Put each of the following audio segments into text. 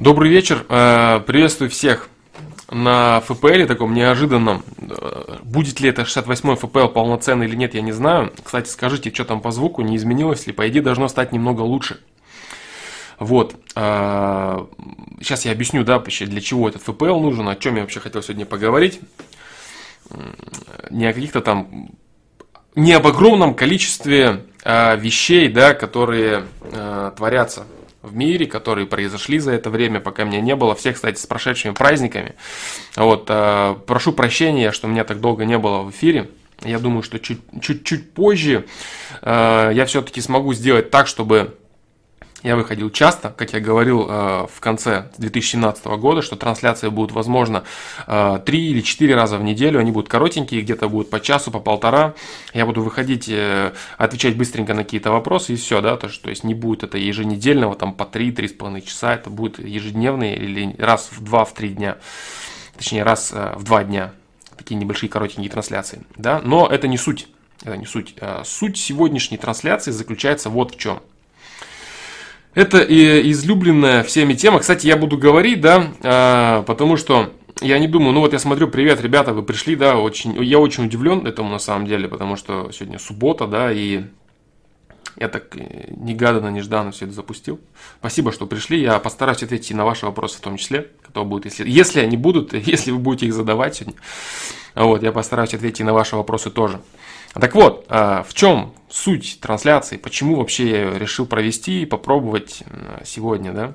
Добрый вечер, э, приветствую всех на ФПЛ таком неожиданном. Э, будет ли это 68-й ФПЛ полноценный или нет, я не знаю. Кстати, скажите, что там по звуку, не изменилось ли? По идее, должно стать немного лучше. Вот. Сейчас э, я объясню, да, для чего этот ФПЛ нужен, о чем я вообще хотел сегодня поговорить. Не о каких-то там... Не об огромном количестве вещей, да, которые творятся в мире, которые произошли за это время, пока меня не было. Всех, кстати, с прошедшими праздниками. Вот, э, прошу прощения, что меня так долго не было в эфире. Я думаю, что чуть-чуть позже э, я все-таки смогу сделать так, чтобы я выходил часто, как я говорил э, в конце 2017 года, что трансляции будут, возможно, э, 3 или 4 раза в неделю, они будут коротенькие, где-то будут по часу, по полтора. Я буду выходить, э, отвечать быстренько на какие-то вопросы и все, да, то, что, то есть не будет это еженедельного, там по 3-3,5 часа, это будет ежедневные или раз в 2-3 дня, точнее раз э, в 2 дня, такие небольшие коротенькие трансляции, да, но это не суть. Это не суть. Э, суть сегодняшней трансляции заключается вот в чем. Это и излюбленная всеми тема. Кстати, я буду говорить, да, а, потому что я не думаю, ну вот я смотрю, привет, ребята, вы пришли, да, очень, я очень удивлен этому на самом деле, потому что сегодня суббота, да, и я так э, негаданно, нежданно все это запустил. Спасибо, что пришли. Я постараюсь ответить на ваши вопросы в том числе, кто будет, если, если они будут, если вы будете их задавать сегодня. Вот, я постараюсь ответить на ваши вопросы тоже. Так вот, а, в чем суть трансляции, почему вообще я решил провести и попробовать сегодня, да?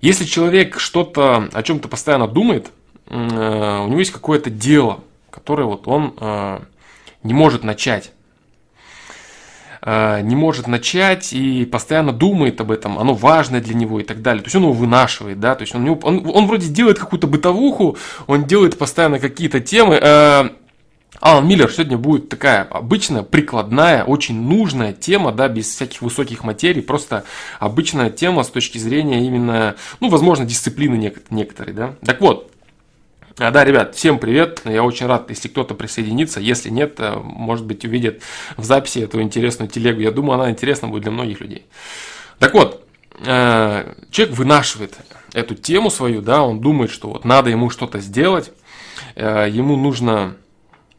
Если человек что-то, о чем-то постоянно думает, э, у него есть какое-то дело, которое вот он э, не может начать э, не может начать и постоянно думает об этом, оно важное для него и так далее. То есть он его вынашивает, да, то есть он, он, он вроде делает какую-то бытовуху, он делает постоянно какие-то темы, Алан Миллер сегодня будет такая обычная, прикладная, очень нужная тема, да, без всяких высоких материй, просто обычная тема с точки зрения именно, ну, возможно, дисциплины некоторой, да. Так вот, а, да, ребят, всем привет. Я очень рад, если кто-то присоединится. Если нет, э, может быть, увидит в записи эту интересную телегу. Я думаю, она интересна будет для многих людей. Так вот, э, человек вынашивает эту тему свою, да, он думает, что вот надо ему что-то сделать, э, ему нужно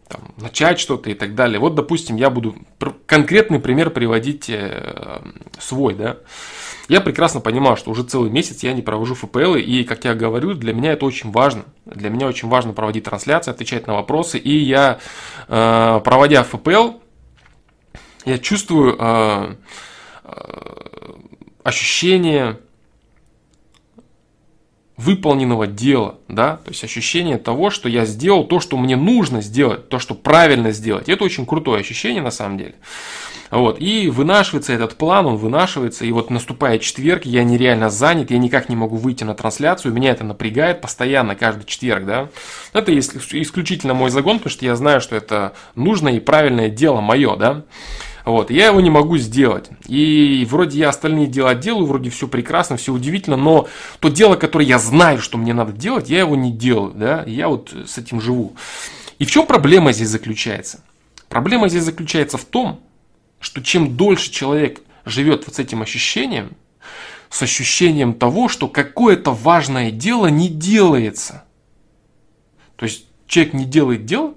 там, начать что-то и так далее. Вот, допустим, я буду конкретный пример приводить э, свой, да. Я прекрасно понимал, что уже целый месяц я не провожу ФПЛ, и, как я говорю, для меня это очень важно. Для меня очень важно проводить трансляции, отвечать на вопросы, и я, э, проводя ФПЛ, я чувствую э, ощущение выполненного дела, да, то есть ощущение того, что я сделал то, что мне нужно сделать, то, что правильно сделать. Это очень крутое ощущение на самом деле. Вот, и вынашивается этот план, он вынашивается, и вот наступает четверг, я нереально занят, я никак не могу выйти на трансляцию, меня это напрягает постоянно, каждый четверг, да. Это исключительно мой загон, потому что я знаю, что это нужное и правильное дело мое, да. Вот, я его не могу сделать. И вроде я остальные дела делаю, вроде все прекрасно, все удивительно, но то дело, которое я знаю, что мне надо делать, я его не делаю, да, я вот с этим живу. И в чем проблема здесь заключается? Проблема здесь заключается в том, что чем дольше человек живет вот с этим ощущением, с ощущением того, что какое-то важное дело не делается. То есть человек не делает дело,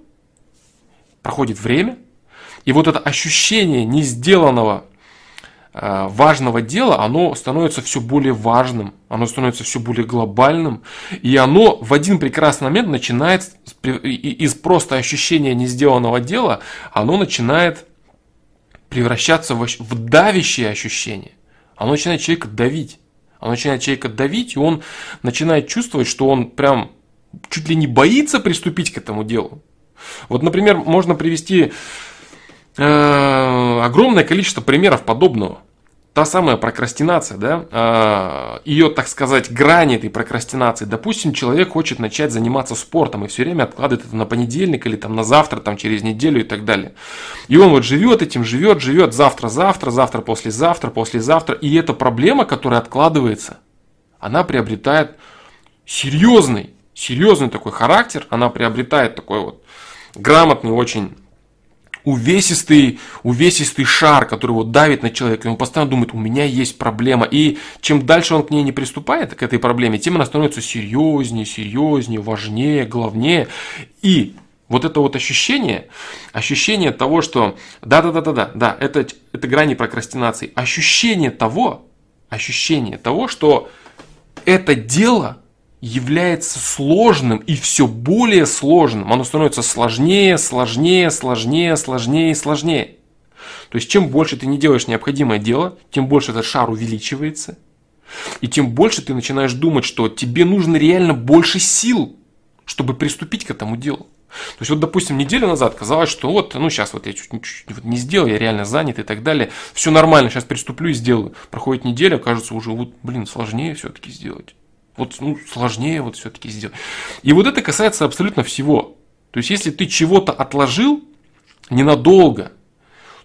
проходит время – и вот это ощущение не сделанного э, важного дела, оно становится все более важным, оно становится все более глобальным, и оно в один прекрасный момент начинает из просто ощущения не сделанного дела, оно начинает превращаться в, в давящее ощущение. Оно начинает человека давить. Оно начинает человека давить, и он начинает чувствовать, что он прям чуть ли не боится приступить к этому делу. Вот, например, можно привести Э, огромное количество примеров подобного. Та самая прокрастинация, да, э, ее, так сказать, грани этой прокрастинации. Допустим, человек хочет начать заниматься спортом и все время откладывает это на понедельник или там на завтра, там через неделю и так далее. И он вот живет этим, живет, живет завтра, завтра, завтра, послезавтра, послезавтра. И эта проблема, которая откладывается, она приобретает серьезный, серьезный такой характер, она приобретает такой вот грамотный очень увесистый, увесистый шар, который вот давит на человека, и он постоянно думает, у меня есть проблема. И чем дальше он к ней не приступает, к этой проблеме, тем она становится серьезнее, серьезнее, важнее, главнее. И вот это вот ощущение, ощущение того, что да-да-да-да-да, да, это, это грани прокрастинации, ощущение того, ощущение того, что это дело является сложным и все более сложным. Оно становится сложнее, сложнее, сложнее, сложнее и сложнее. То есть, чем больше ты не делаешь необходимое дело, тем больше этот шар увеличивается. И тем больше ты начинаешь думать, что тебе нужно реально больше сил, чтобы приступить к этому делу. То есть, вот, допустим, неделю назад казалось, что вот, ну, сейчас вот я чуть-чуть вот не сделал, я реально занят и так далее. Все нормально, сейчас приступлю и сделаю. Проходит неделя, кажется, уже вот, блин, сложнее все-таки сделать. Вот ну, сложнее вот все-таки сделать. И вот это касается абсолютно всего. То есть, если ты чего-то отложил ненадолго,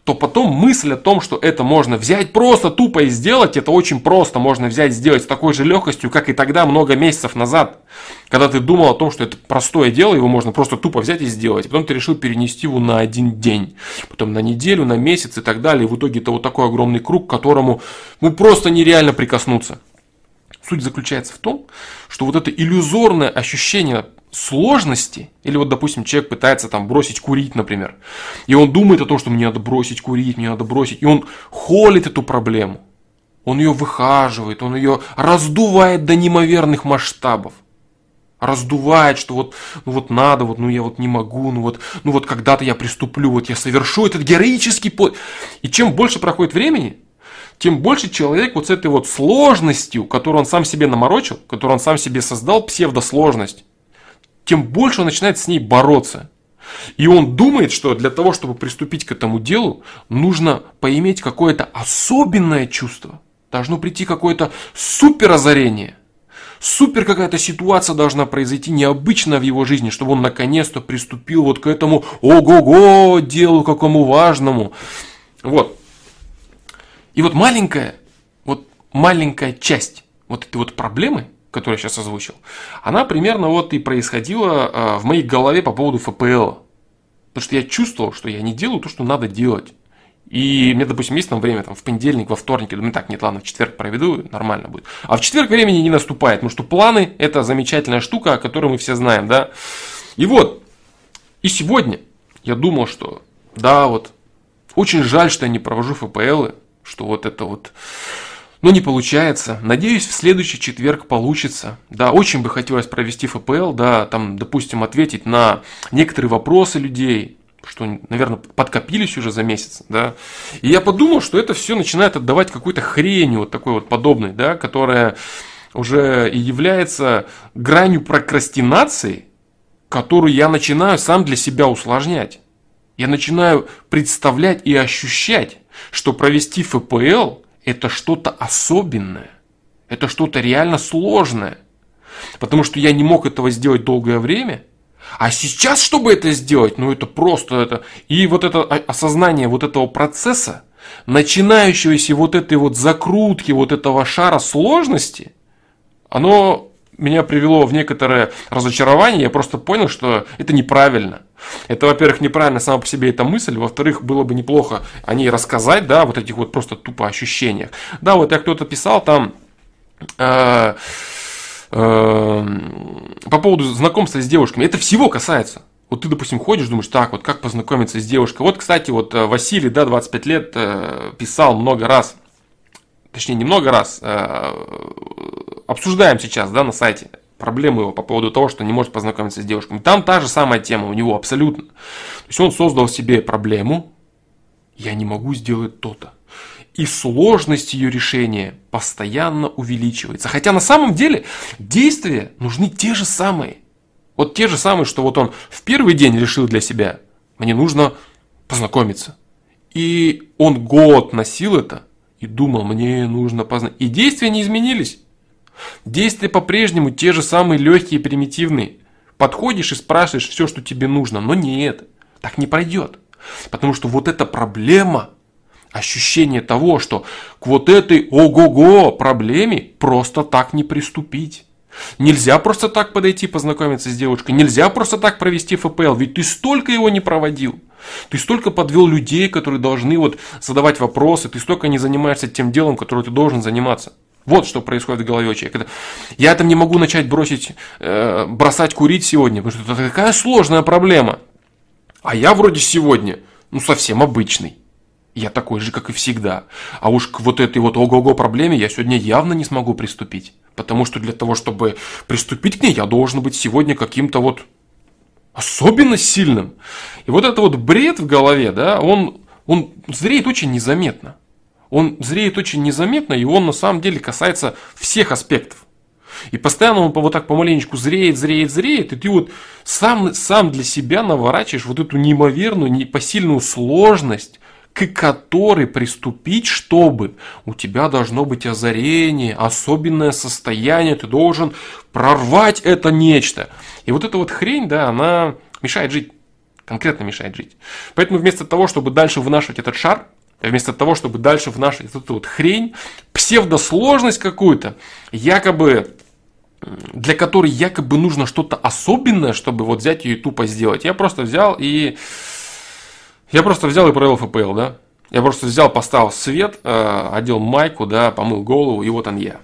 то потом мысль о том, что это можно взять просто тупо и сделать, это очень просто можно взять сделать с такой же легкостью, как и тогда, много месяцев назад, когда ты думал о том, что это простое дело, его можно просто тупо взять и сделать. Потом ты решил перенести его на один день, потом на неделю, на месяц и так далее. И в итоге это вот такой огромный круг, к которому ну, просто нереально прикоснуться. Суть заключается в том, что вот это иллюзорное ощущение сложности, или вот, допустим, человек пытается там бросить курить, например, и он думает о том, что мне надо бросить курить, мне надо бросить, и он холит эту проблему, он ее выхаживает, он ее раздувает до неимоверных масштабов раздувает, что вот, ну вот надо, вот, ну я вот не могу, ну вот, ну вот когда-то я приступлю, вот я совершу этот героический подвиг. И чем больше проходит времени, тем больше человек вот с этой вот сложностью, которую он сам себе наморочил, которую он сам себе создал, псевдосложность, тем больше он начинает с ней бороться. И он думает, что для того, чтобы приступить к этому делу, нужно поиметь какое-то особенное чувство. Должно прийти какое-то супер озарение. Супер какая-то ситуация должна произойти необычная в его жизни, чтобы он наконец-то приступил вот к этому ого-го делу какому важному. Вот. И вот маленькая, вот маленькая часть вот этой вот проблемы, которую я сейчас озвучил, она примерно вот и происходила а, в моей голове по поводу ФПЛ. Потому что я чувствовал, что я не делаю то, что надо делать. И мне, допустим, есть там время там, в понедельник, во вторник, я думаю, так, нет, ладно, в четверг проведу, нормально будет. А в четверг времени не наступает, потому что планы – это замечательная штука, о которой мы все знаем, да. И вот, и сегодня я думал, что да, вот, очень жаль, что я не провожу ФПЛы, что вот это вот, ну не получается. Надеюсь, в следующий четверг получится. Да, очень бы хотелось провести ФПЛ, да, там, допустим, ответить на некоторые вопросы людей, что, наверное, подкопились уже за месяц, да. И я подумал, что это все начинает отдавать какой-то хренью вот такой вот подобной, да, которая уже и является гранью прокрастинации, которую я начинаю сам для себя усложнять. Я начинаю представлять и ощущать, что провести ФПЛ это что-то особенное. Это что-то реально сложное. Потому что я не мог этого сделать долгое время. А сейчас, чтобы это сделать, ну это просто это. И вот это осознание вот этого процесса, начинающегося вот этой вот закрутки, вот этого шара сложности, оно меня привело в некоторое разочарование, я просто понял, что это неправильно. Это, во-первых, неправильно сама по себе эта мысль, во-вторых, было бы неплохо о ней рассказать, да, вот этих вот просто тупо ощущениях. Да, вот я кто-то писал там, э, э, по поводу знакомства с девушками, это всего касается. Вот ты, допустим, ходишь, думаешь, так, вот как познакомиться с девушкой. Вот, кстати, вот э, Василий, да, 25 лет, э, писал много раз, точнее, не много раз, э, обсуждаем сейчас, да, на сайте проблемы его по поводу того, что не может познакомиться с девушками. Там та же самая тема у него абсолютно. То есть он создал себе проблему, я не могу сделать то-то. И сложность ее решения постоянно увеличивается. Хотя на самом деле действия нужны те же самые. Вот те же самые, что вот он в первый день решил для себя, мне нужно познакомиться. И он год носил это и думал, мне нужно познакомиться. И действия не изменились. Действия по-прежнему те же самые легкие и примитивные. Подходишь и спрашиваешь все, что тебе нужно. Но нет, так не пройдет. Потому что вот эта проблема, ощущение того, что к вот этой ого-го проблеме просто так не приступить. Нельзя просто так подойти познакомиться с девушкой, нельзя просто так провести ФПЛ, ведь ты столько его не проводил. Ты столько подвел людей, которые должны вот задавать вопросы, ты столько не занимаешься тем делом, которым ты должен заниматься. Вот что происходит в голове человека. Я там не могу начать бросить, э, бросать курить сегодня, потому что это такая сложная проблема. А я вроде сегодня, ну, совсем обычный. Я такой же, как и всегда. А уж к вот этой вот ого-го проблеме я сегодня явно не смогу приступить. Потому что для того, чтобы приступить к ней, я должен быть сегодня каким-то вот особенно сильным. И вот это вот бред в голове, да, он, он зреет очень незаметно. Он зреет очень незаметно, и он на самом деле касается всех аспектов. И постоянно он вот так помаленечку зреет, зреет, зреет, и ты вот сам, сам для себя наворачиваешь вот эту неимоверную, непосильную сложность, к которой приступить, чтобы у тебя должно быть озарение, особенное состояние, ты должен прорвать это нечто. И вот эта вот хрень, да, она мешает жить, конкретно мешает жить. Поэтому вместо того, чтобы дальше вынашивать этот шар, вместо того, чтобы дальше вынашивать эту вот хрень, псевдосложность какую-то, якобы для которой якобы нужно что-то особенное, чтобы вот взять ее и тупо сделать. Я просто взял и я просто взял и провел ФПЛ, да. Я просто взял, поставил свет, э, одел майку, да, помыл голову, и вот он я.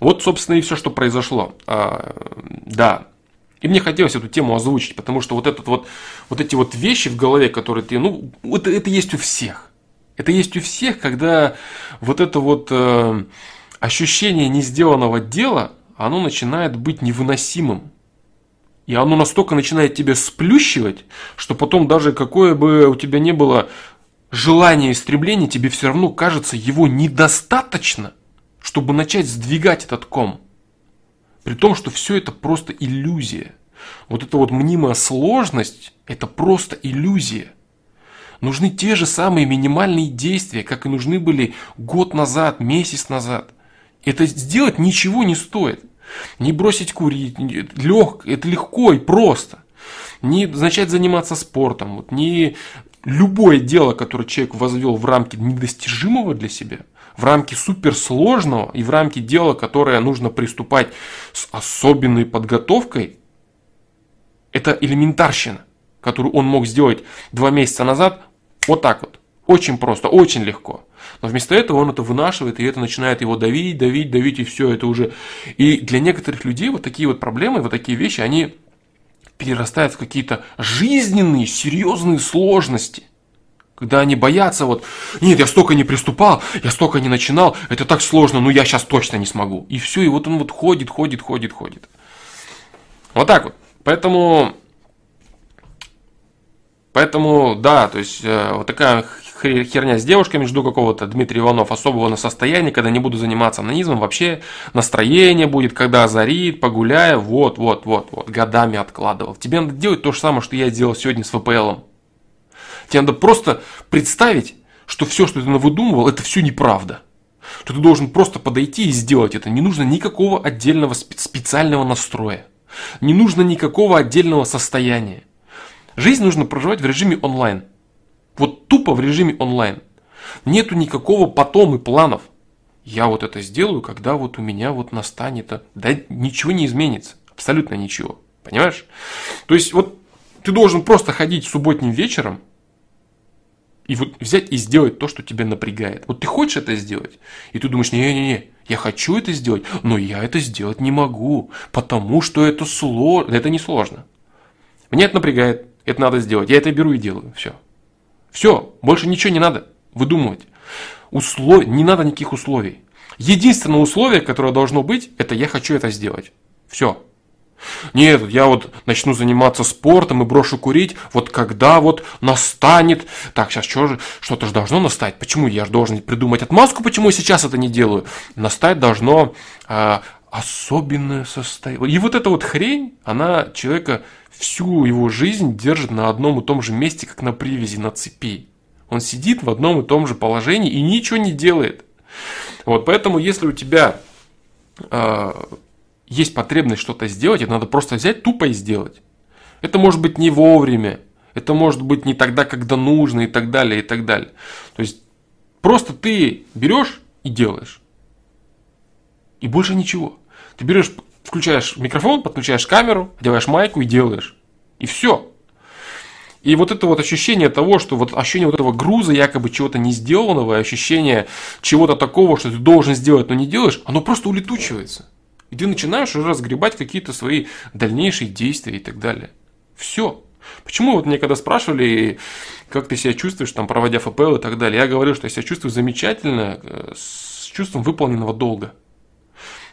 Вот, собственно, и все, что произошло. А, да. И мне хотелось эту тему озвучить, потому что вот, этот вот, вот эти вот вещи в голове, которые ты, ну, это, это есть у всех. Это есть у всех, когда вот это вот э, ощущение несделанного дела, оно начинает быть невыносимым. И оно настолько начинает тебя сплющивать, что потом даже какое бы у тебя не было желание истребления, тебе все равно кажется его недостаточно, чтобы начать сдвигать этот ком. При том, что все это просто иллюзия. Вот эта вот мнимая сложность – это просто иллюзия. Нужны те же самые минимальные действия, как и нужны были год назад, месяц назад. Это сделать ничего не стоит. Не бросить курить, лег, это легко и просто. Не начать заниматься спортом, вот, не любое дело, которое человек возвел в рамки недостижимого для себя, в рамки суперсложного и в рамки дела, которое нужно приступать с особенной подготовкой, это элементарщина, которую он мог сделать два месяца назад вот так вот. Очень просто, очень легко. Но вместо этого он это вынашивает, и это начинает его давить, давить, давить, и все это уже. И для некоторых людей вот такие вот проблемы, вот такие вещи, они перерастают в какие-то жизненные, серьезные сложности. Когда они боятся, вот, нет, я столько не приступал, я столько не начинал, это так сложно, ну я сейчас точно не смогу. И все, и вот он вот ходит, ходит, ходит, ходит. Вот так вот. Поэтому, поэтому, да, то есть, э, вот такая херня с девушками, жду какого-то Дмитрия Иванов особого на состояние, когда не буду заниматься анонизмом, вообще настроение будет, когда озарит, погуляю, вот, вот, вот, вот, годами откладывал. Тебе надо делать то же самое, что я сделал сегодня с ВПЛом. Тебе надо просто представить, что все, что ты выдумывал, это все неправда. Что ты должен просто подойти и сделать это. Не нужно никакого отдельного специального настроя. Не нужно никакого отдельного состояния. Жизнь нужно проживать в режиме онлайн. Вот тупо в режиме онлайн. Нету никакого потом и планов. Я вот это сделаю, когда вот у меня вот настанет. Да ничего не изменится. Абсолютно ничего. Понимаешь? То есть вот ты должен просто ходить субботним вечером и вот взять и сделать то, что тебя напрягает. Вот ты хочешь это сделать, и ты думаешь, не-не-не, я хочу это сделать, но я это сделать не могу, потому что это сложно. Это не сложно. Меня это напрягает, это надо сделать. Я это беру и делаю. Все. Все, больше ничего не надо выдумывать. Услов... Не надо никаких условий. Единственное условие, которое должно быть, это я хочу это сделать. Все. Нет, я вот начну заниматься спортом и брошу курить, вот когда вот настанет... Так, сейчас что же, что-то же должно настать. Почему я же должен придумать отмазку, почему я сейчас это не делаю? Настать должно э, особенное состояние. И вот эта вот хрень, она человека всю его жизнь держит на одном и том же месте, как на привязи, на цепи. Он сидит в одном и том же положении и ничего не делает. Вот поэтому, если у тебя э, есть потребность что-то сделать, это надо просто взять тупо и сделать. Это может быть не вовремя, это может быть не тогда, когда нужно и так далее, и так далее. То есть просто ты берешь и делаешь. И больше ничего. Ты берешь включаешь микрофон, подключаешь камеру, одеваешь майку и делаешь. И все. И вот это вот ощущение того, что вот ощущение вот этого груза, якобы чего-то не сделанного, ощущение чего-то такого, что ты должен сделать, но не делаешь, оно просто улетучивается. И ты начинаешь уже разгребать какие-то свои дальнейшие действия и так далее. Все. Почему вот мне когда спрашивали, как ты себя чувствуешь, там, проводя ФПЛ и так далее, я говорю, что я себя чувствую замечательно, э, с чувством выполненного долга.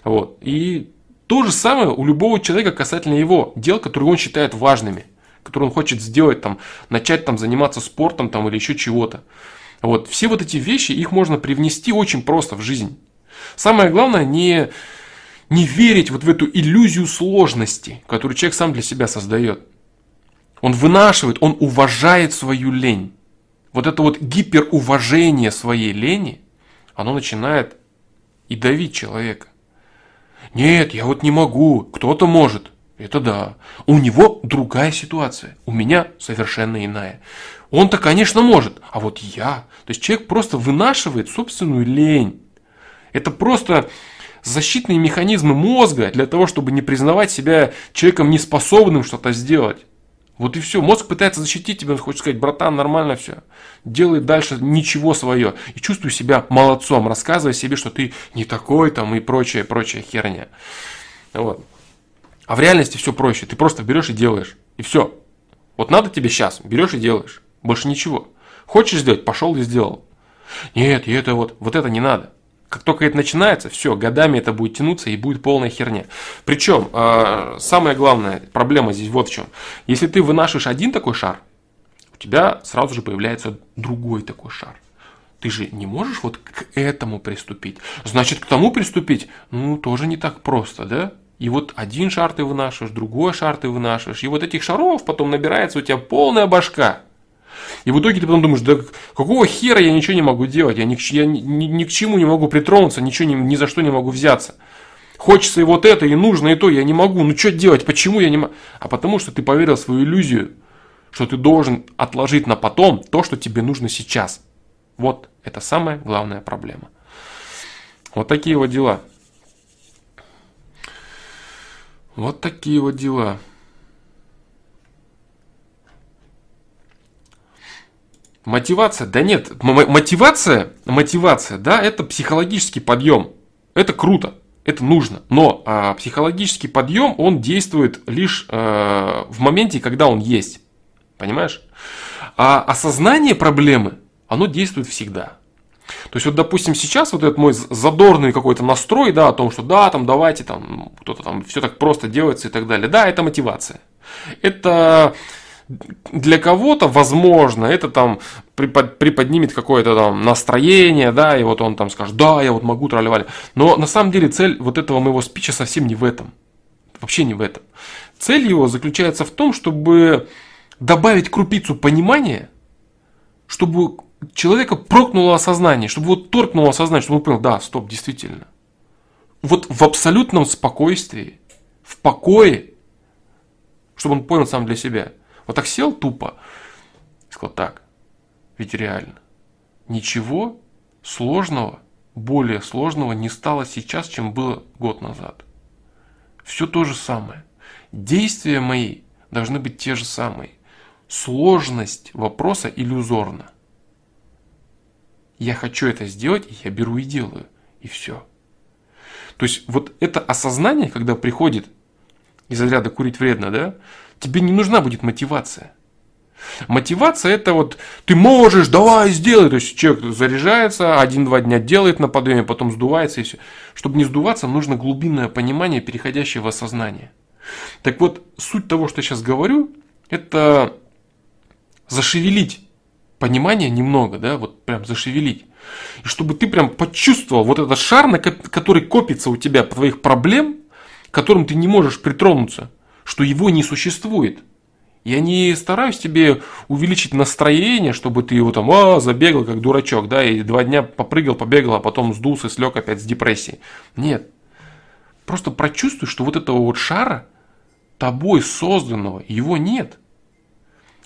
Вот. И то же самое у любого человека касательно его дел, которые он считает важными который он хочет сделать, там, начать там, заниматься спортом там, или еще чего-то. Вот. Все вот эти вещи, их можно привнести очень просто в жизнь. Самое главное не, не верить вот в эту иллюзию сложности, которую человек сам для себя создает. Он вынашивает, он уважает свою лень. Вот это вот гиперуважение своей лени, оно начинает и давить человека. Нет, я вот не могу, кто-то может. Это да. У него другая ситуация. У меня совершенно иная. Он-то, конечно, может. А вот я. То есть человек просто вынашивает собственную лень. Это просто защитные механизмы мозга для того, чтобы не признавать себя человеком неспособным что-то сделать. Вот и все. Мозг пытается защитить тебя, он хочет сказать, братан, нормально все. Делай дальше ничего свое. И чувствуй себя молодцом, рассказывай себе, что ты не такой там и прочая, прочая херня. Вот. А в реальности все проще. Ты просто берешь и делаешь. И все. Вот надо тебе сейчас, берешь и делаешь. Больше ничего. Хочешь сделать, пошел и сделал. Нет, и это вот, вот это не надо. Как только это начинается, все, годами это будет тянуться и будет полная херня. Причем, э, самая главная проблема здесь вот в чем. Если ты вынашиваешь один такой шар, у тебя сразу же появляется другой такой шар. Ты же не можешь вот к этому приступить. Значит, к тому приступить, ну, тоже не так просто, да? И вот один шар ты вынашиваешь, другой шар ты вынашиваешь. И вот этих шаров потом набирается у тебя полная башка. И в итоге ты потом думаешь, да какого хера я ничего не могу делать, я ни, я ни, ни, ни к чему не могу притронуться, ничего ни, ни за что не могу взяться. Хочется и вот это, и нужно, и то, я не могу. Ну что делать, почему я не могу? А потому что ты поверил в свою иллюзию, что ты должен отложить на потом то, что тебе нужно сейчас. Вот это самая главная проблема. Вот такие вот дела. Вот такие вот дела. Мотивация? Да нет, мотивация, мотивация, да, это психологический подъем. Это круто, это нужно. Но а, психологический подъем, он действует лишь а, в моменте, когда он есть. Понимаешь? А осознание проблемы, оно действует всегда. То есть вот, допустим, сейчас вот этот мой задорный какой-то настрой, да, о том, что да, там давайте, там кто-то там все так просто делается и так далее. Да, это мотивация. Это для кого-то, возможно, это там приподнимет какое-то там настроение, да, и вот он там скажет, да, я вот могу тролливали. Но на самом деле цель вот этого моего спича совсем не в этом. Вообще не в этом. Цель его заключается в том, чтобы добавить крупицу понимания, чтобы человека прокнуло осознание, чтобы вот торкнуло осознание, чтобы он понял, да, стоп, действительно. Вот в абсолютном спокойствии, в покое, чтобы он понял сам для себя. Вот так сел тупо сказал, так, ведь реально, ничего сложного, более сложного не стало сейчас, чем было год назад. Все то же самое. Действия мои должны быть те же самые. Сложность вопроса иллюзорна. Я хочу это сделать, я беру и делаю. И все. То есть вот это осознание, когда приходит из разряда курить вредно, да, тебе не нужна будет мотивация. Мотивация это вот ты можешь, давай сделай. То есть человек заряжается, один-два дня делает на подъеме, потом сдувается и все. Чтобы не сдуваться, нужно глубинное понимание, переходящее в осознание. Так вот, суть того, что я сейчас говорю, это зашевелить понимания немного, да, вот прям зашевелить. И чтобы ты прям почувствовал вот этот шар, который копится у тебя твоих проблем, которым ты не можешь притронуться, что его не существует. Я не стараюсь тебе увеличить настроение, чтобы ты его там а, забегал как дурачок, да, и два дня попрыгал, побегал, а потом сдулся, слег опять с депрессией. Нет. Просто прочувствуй, что вот этого вот шара, тобой созданного, его нет.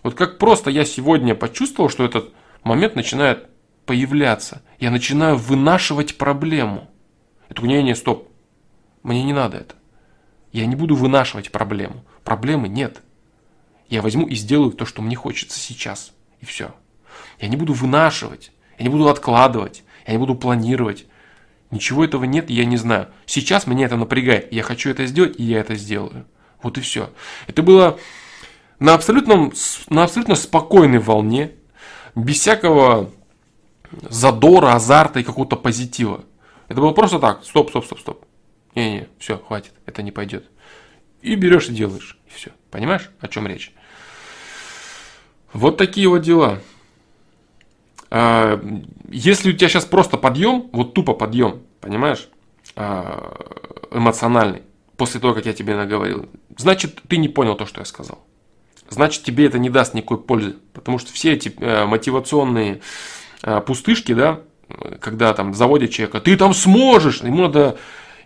Вот как просто я сегодня почувствовал, что этот момент начинает появляться. Я начинаю вынашивать проблему. Это не, не, стоп. Мне не надо это. Я не буду вынашивать проблему. Проблемы нет. Я возьму и сделаю то, что мне хочется сейчас. И все. Я не буду вынашивать, я не буду откладывать, я не буду планировать. Ничего этого нет, я не знаю. Сейчас меня это напрягает. Я хочу это сделать, и я это сделаю. Вот и все. Это было на, абсолютном, на абсолютно спокойной волне, без всякого задора, азарта и какого-то позитива. Это было просто так, стоп, стоп, стоп, стоп. Не-не, все, хватит, это не пойдет. И берешь и делаешь, и все. Понимаешь, о чем речь? Вот такие вот дела. А, если у тебя сейчас просто подъем, вот тупо подъем, понимаешь, а, эмоциональный, после того, как я тебе наговорил, значит, ты не понял то, что я сказал. Значит, тебе это не даст никакой пользы. Потому что все эти э, мотивационные э, пустышки, да, когда там заводят человека, ты там сможешь, ему надо,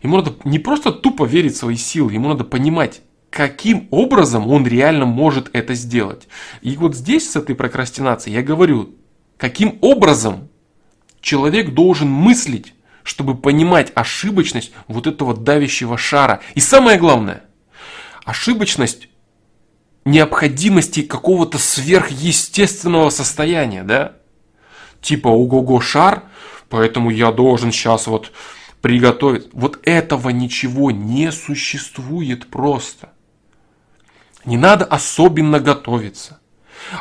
ему надо не просто тупо верить в свои силы, ему надо понимать, каким образом он реально может это сделать. И вот здесь с этой прокрастинацией я говорю, каким образом человек должен мыслить, чтобы понимать ошибочность вот этого давящего шара. И самое главное, ошибочность необходимости какого-то сверхъестественного состояния, да? Типа, ого-го, шар, поэтому я должен сейчас вот приготовить. Вот этого ничего не существует просто. Не надо особенно готовиться.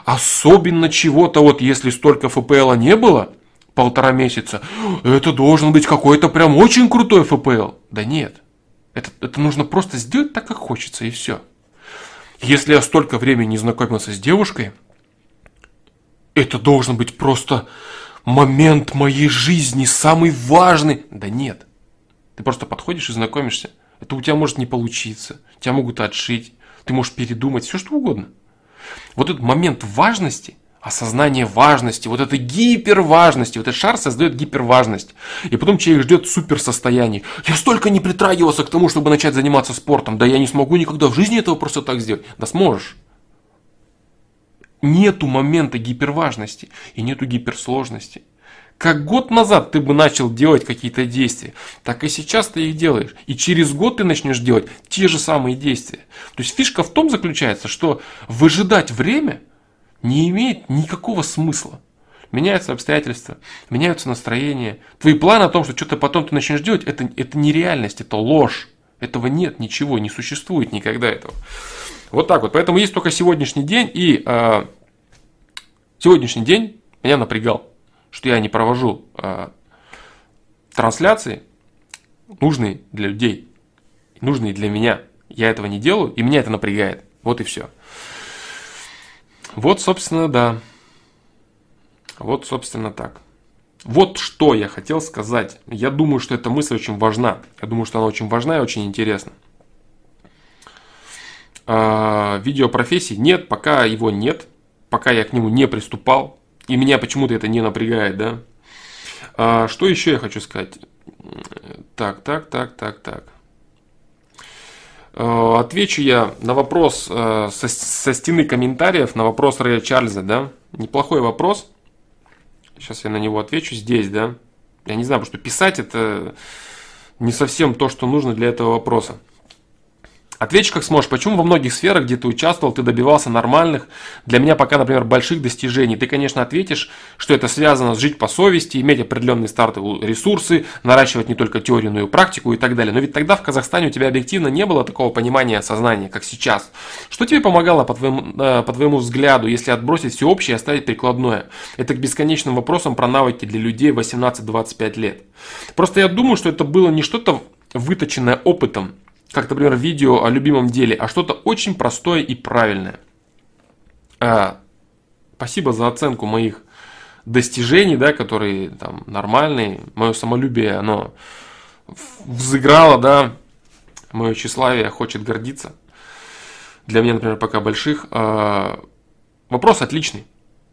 Особенно чего-то, вот если столько ФПЛа не было, полтора месяца, это должен быть какой-то прям очень крутой ФПЛ. Да нет. Это, это нужно просто сделать так, как хочется, и все. Если я столько времени не знакомился с девушкой, это должен быть просто момент моей жизни, самый важный. Да нет. Ты просто подходишь и знакомишься. Это у тебя может не получиться. Тебя могут отшить. Ты можешь передумать. Все что угодно. Вот этот момент важности осознание важности, вот этой гиперважности, вот этот шар создает гиперважность. И потом человек ждет суперсостояний. Я столько не притрагивался к тому, чтобы начать заниматься спортом, да я не смогу никогда в жизни этого просто так сделать. Да сможешь. Нету момента гиперважности и нету гиперсложности. Как год назад ты бы начал делать какие-то действия, так и сейчас ты их делаешь. И через год ты начнешь делать те же самые действия. То есть фишка в том заключается, что выжидать время – не имеет никакого смысла. Меняются обстоятельства, меняются настроения. Твои планы о том, что что-то потом ты начнешь делать, это, это не реальность, это ложь. Этого нет ничего, не существует никогда этого. Вот так вот. Поэтому есть только сегодняшний день. И э, сегодняшний день меня напрягал, что я не провожу э, трансляции, нужные для людей, нужные для меня. Я этого не делаю, и меня это напрягает. Вот и все. Вот, собственно, да. Вот, собственно, так. Вот что я хотел сказать. Я думаю, что эта мысль очень важна. Я думаю, что она очень важна и очень интересна. А, видео профессии нет, пока его нет. Пока я к нему не приступал. И меня почему-то это не напрягает, да. А, что еще я хочу сказать? Так, так, так, так, так. Э, отвечу я на вопрос э, со, со стены комментариев, на вопрос Рэя Чарльза, да. Неплохой вопрос. Сейчас я на него отвечу здесь, да. Я не знаю, потому что писать это не совсем то, что нужно для этого вопроса. Ответишь как сможешь, почему во многих сферах, где ты участвовал, ты добивался нормальных, для меня пока, например, больших достижений. Ты, конечно, ответишь, что это связано с жить по совести, иметь определенные стартовые ресурсы, наращивать не только теорию, но и практику и так далее. Но ведь тогда в Казахстане у тебя объективно не было такого понимания сознания, как сейчас. Что тебе помогало, по твоему, э, по твоему взгляду, если отбросить все общее и оставить прикладное? Это к бесконечным вопросам про навыки для людей 18-25 лет. Просто я думаю, что это было не что-то выточенное опытом, как, например, видео о любимом деле, а что-то очень простое и правильное. А, спасибо за оценку моих достижений, да, которые там нормальные. Мое самолюбие, оно взыграло, да, мое тщеславие хочет гордиться. Для меня, например, пока больших. А, вопрос отличный,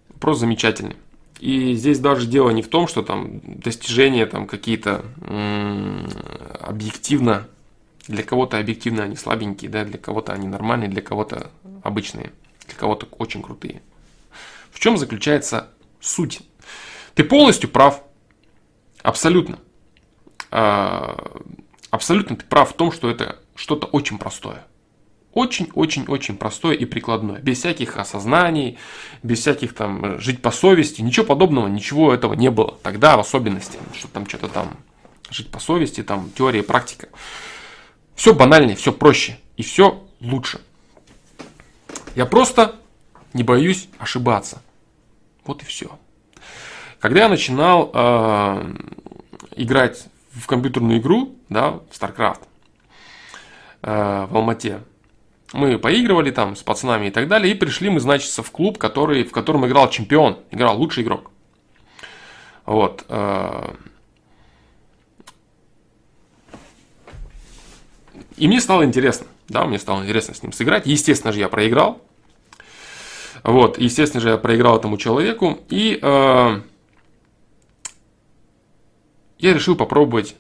вопрос замечательный. И здесь даже дело не в том, что там достижения там какие-то объективно для кого-то объективно они слабенькие, да, для кого-то они нормальные, для кого-то обычные, для кого-то очень крутые. В чем заключается суть? Ты полностью прав. Абсолютно. А, абсолютно ты прав в том, что это что-то очень простое. Очень-очень-очень простое и прикладное. Без всяких осознаний, без всяких там жить по совести. Ничего подобного, ничего этого не было. Тогда в особенности, что там что-то там жить по совести, там теория, практика. Все банальнее, все проще и все лучше. Я просто не боюсь ошибаться. Вот и все. Когда я начинал э, играть в компьютерную игру, да, в StarCraft, э, в Алмате, мы поигрывали там с пацанами и так далее, и пришли мы, значит, в клуб, который, в котором играл чемпион, играл лучший игрок. Вот. Э, и мне стало интересно, да, мне стало интересно с ним сыграть. Естественно же, я проиграл. Вот, естественно же, я проиграл этому человеку. И э, я решил попробовать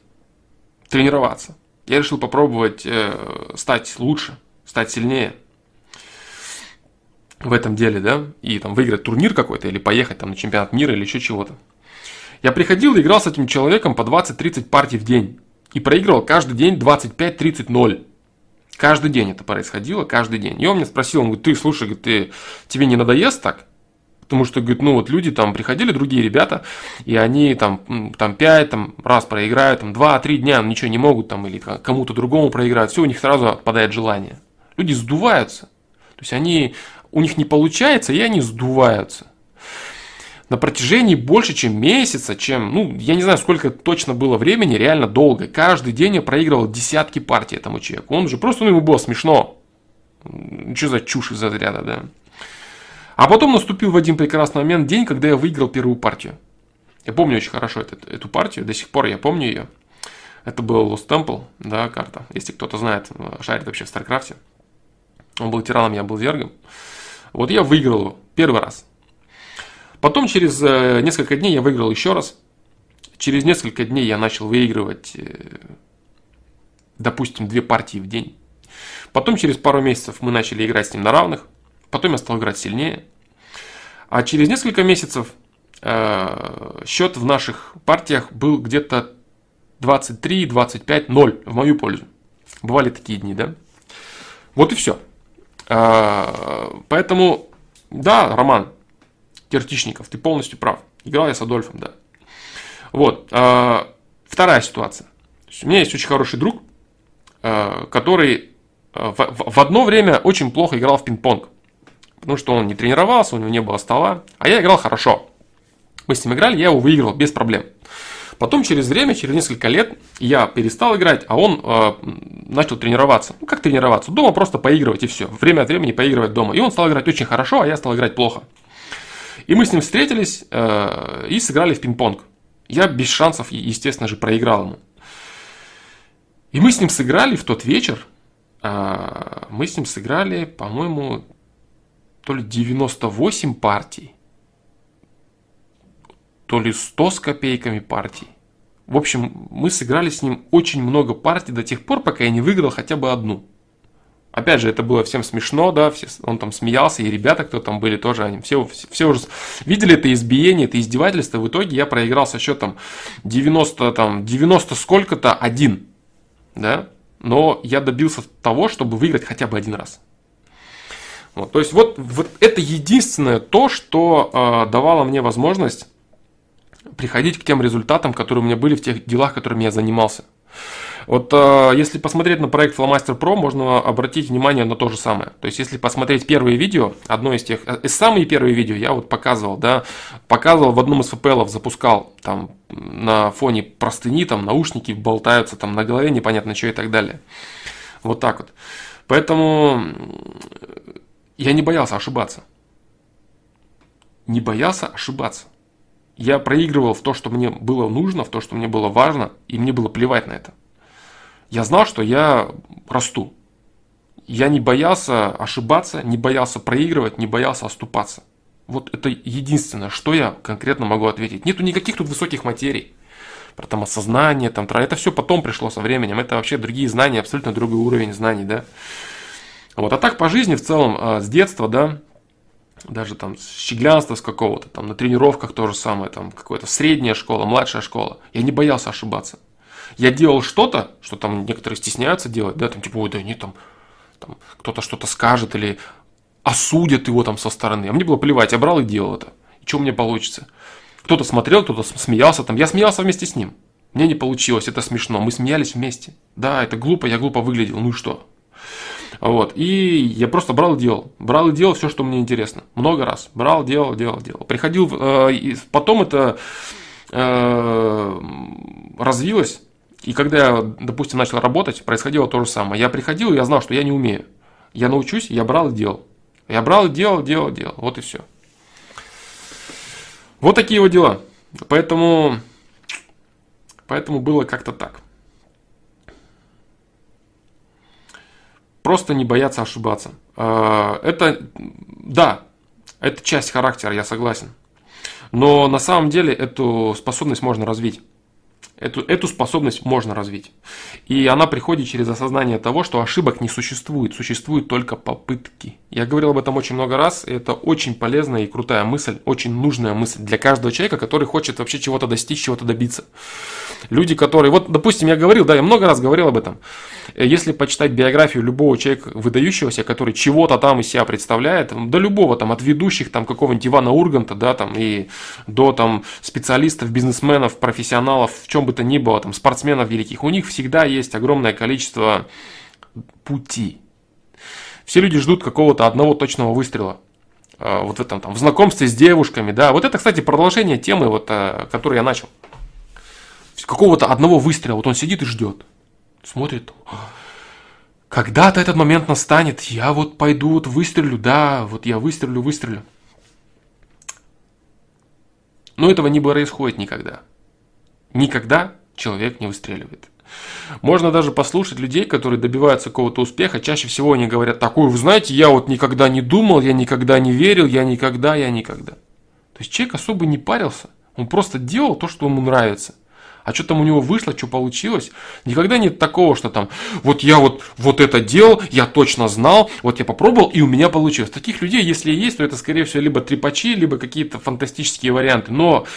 тренироваться. Я решил попробовать э, стать лучше стать сильнее в этом деле, да, и там выиграть турнир какой-то, или поехать там на чемпионат мира, или еще чего-то. Я приходил и играл с этим человеком по 20-30 партий в день. И проигрывал каждый день 25-30-0. Каждый день это происходило, каждый день. И он мне спросил, он говорит, ты, слушай, ты, тебе не надоест так? Потому что, говорит, ну вот люди там приходили, другие ребята, и они там, там 5 там, раз проиграют, там 2-3 дня ничего не могут, там, или кому-то другому проиграют, все, у них сразу отпадает желание. Люди сдуваются. То есть они, у них не получается, и они сдуваются. На протяжении больше, чем месяца, чем, ну, я не знаю, сколько точно было времени, реально долго. Каждый день я проигрывал десятки партий этому человеку. Он же просто, ну, ему было смешно. Что за чушь из разряда, да. А потом наступил в один прекрасный момент день, когда я выиграл первую партию. Я помню очень хорошо эту, эту партию, до сих пор я помню ее. Это был Lost Temple, да, карта. Если кто-то знает, шарит вообще в Старкрафте. Он был терраном, я был зергом. Вот я выиграл его первый раз. Потом через э, несколько дней я выиграл еще раз. Через несколько дней я начал выигрывать, э, допустим, две партии в день. Потом через пару месяцев мы начали играть с ним на равных. Потом я стал играть сильнее. А через несколько месяцев э, счет в наших партиях был где-то 23-25-0 в мою пользу. Бывали такие дни, да? Вот и все. А, поэтому, да, Роман Киртичников, ты полностью прав. Играл я с Адольфом, да. Вот. А, вторая ситуация. У меня есть очень хороший друг, а, который в одно время очень плохо играл в пинг-понг. Потому что он не тренировался, у него не было стола. А я играл хорошо. Мы с ним играли, я его выиграл без проблем. Потом через время, через несколько лет, я перестал играть, а он э, начал тренироваться. Ну, как тренироваться? Дома просто поигрывать и все. Время от времени поигрывать дома. И он стал играть очень хорошо, а я стал играть плохо. И мы с ним встретились э, и сыграли в пинг-понг. Я без шансов, естественно же, проиграл ему. И мы с ним сыграли в тот вечер. Э, мы с ним сыграли, по-моему, то ли 98 партий то ли 100 с копейками партий. В общем, мы сыграли с ним очень много партий до тех пор, пока я не выиграл хотя бы одну. Опять же, это было всем смешно, да, все, он там смеялся, и ребята, кто там были, тоже, они все, все, уже видели это избиение, это издевательство. В итоге я проиграл со счетом 90, там, 90 сколько-то, один, да, но я добился того, чтобы выиграть хотя бы один раз. Вот, то есть вот, вот это единственное то, что э, давало мне возможность приходить к тем результатам, которые у меня были в тех делах, которыми я занимался. Вот э, если посмотреть на проект Flowmaster Pro, можно обратить внимание на то же самое. То есть, если посмотреть первые видео, одно из тех, э, самые первые видео я вот показывал, да, показывал в одном из FPL, запускал там на фоне простыни, там наушники болтаются там на голове, непонятно что и так далее. Вот так вот. Поэтому я не боялся ошибаться. Не боялся ошибаться. Я проигрывал в то, что мне было нужно, в то, что мне было важно, и мне было плевать на это. Я знал, что я расту. Я не боялся ошибаться, не боялся проигрывать, не боялся оступаться. Вот это единственное, что я конкретно могу ответить. Нету никаких тут высоких материй. Про там осознание, там, это все потом пришло со временем. Это вообще другие знания, абсолютно другой уровень знаний, да. Вот, а так по жизни в целом, а, с детства, да, даже там с щеглянства с какого-то, там на тренировках то же самое, там какая-то средняя школа, младшая школа. Я не боялся ошибаться. Я делал что-то, что там некоторые стесняются делать, да, там типа, ой, да они там, там кто-то что-то скажет или осудят его там со стороны. А мне было плевать, я брал и делал это. И что меня получится? Кто-то смотрел, кто-то смеялся там. Я смеялся вместе с ним. Мне не получилось, это смешно. Мы смеялись вместе. Да, это глупо, я глупо выглядел. Ну и что? Вот. И я просто брал и делал. Брал и делал все, что мне интересно. Много раз. Брал, делал, делал, делал. Приходил, э, и потом это э, развилось. И когда я, допустим, начал работать, происходило то же самое. Я приходил, я знал, что я не умею. Я научусь, я брал и делал. Я брал и делал, делал, делал. Вот и все. Вот такие вот дела. Поэтому, поэтому было как-то так. Просто не бояться ошибаться. А, это, да, это часть характера, я согласен. Но на самом деле эту способность можно развить. Эту, эту способность можно развить. И она приходит через осознание того, что ошибок не существует, существуют только попытки. Я говорил об этом очень много раз, и это очень полезная и крутая мысль, очень нужная мысль для каждого человека, который хочет вообще чего-то достичь, чего-то добиться. Люди, которые... Вот, допустим, я говорил, да, я много раз говорил об этом. Если почитать биографию любого человека выдающегося, который чего-то там из себя представляет, до любого там, от ведущих там какого-нибудь Ивана Урганта, да, там, и до там специалистов, бизнесменов, профессионалов, в чем бы то ни было, там, спортсменов великих, у них всегда есть огромное количество пути. Все люди ждут какого-то одного точного выстрела. А, вот в этом там, в знакомстве с девушками, да. Вот это, кстати, продолжение темы, вот, а, которую я начал. Какого-то одного выстрела. Вот он сидит и ждет. Смотрит. Когда-то этот момент настанет, я вот пойду, вот выстрелю, да, вот я выстрелю, выстрелю. Но этого не происходит никогда. Никогда человек не выстреливает. Можно даже послушать людей, которые добиваются какого-то успеха. Чаще всего они говорят такую, вы знаете, я вот никогда не думал, я никогда не верил, я никогда, я никогда. То есть человек особо не парился. Он просто делал то, что ему нравится. А что там у него вышло, что получилось? Никогда нет такого, что там, вот я вот, вот это делал, я точно знал, вот я попробовал, и у меня получилось. Таких людей, если есть, то это, скорее всего, либо трепачи, либо какие-то фантастические варианты. Но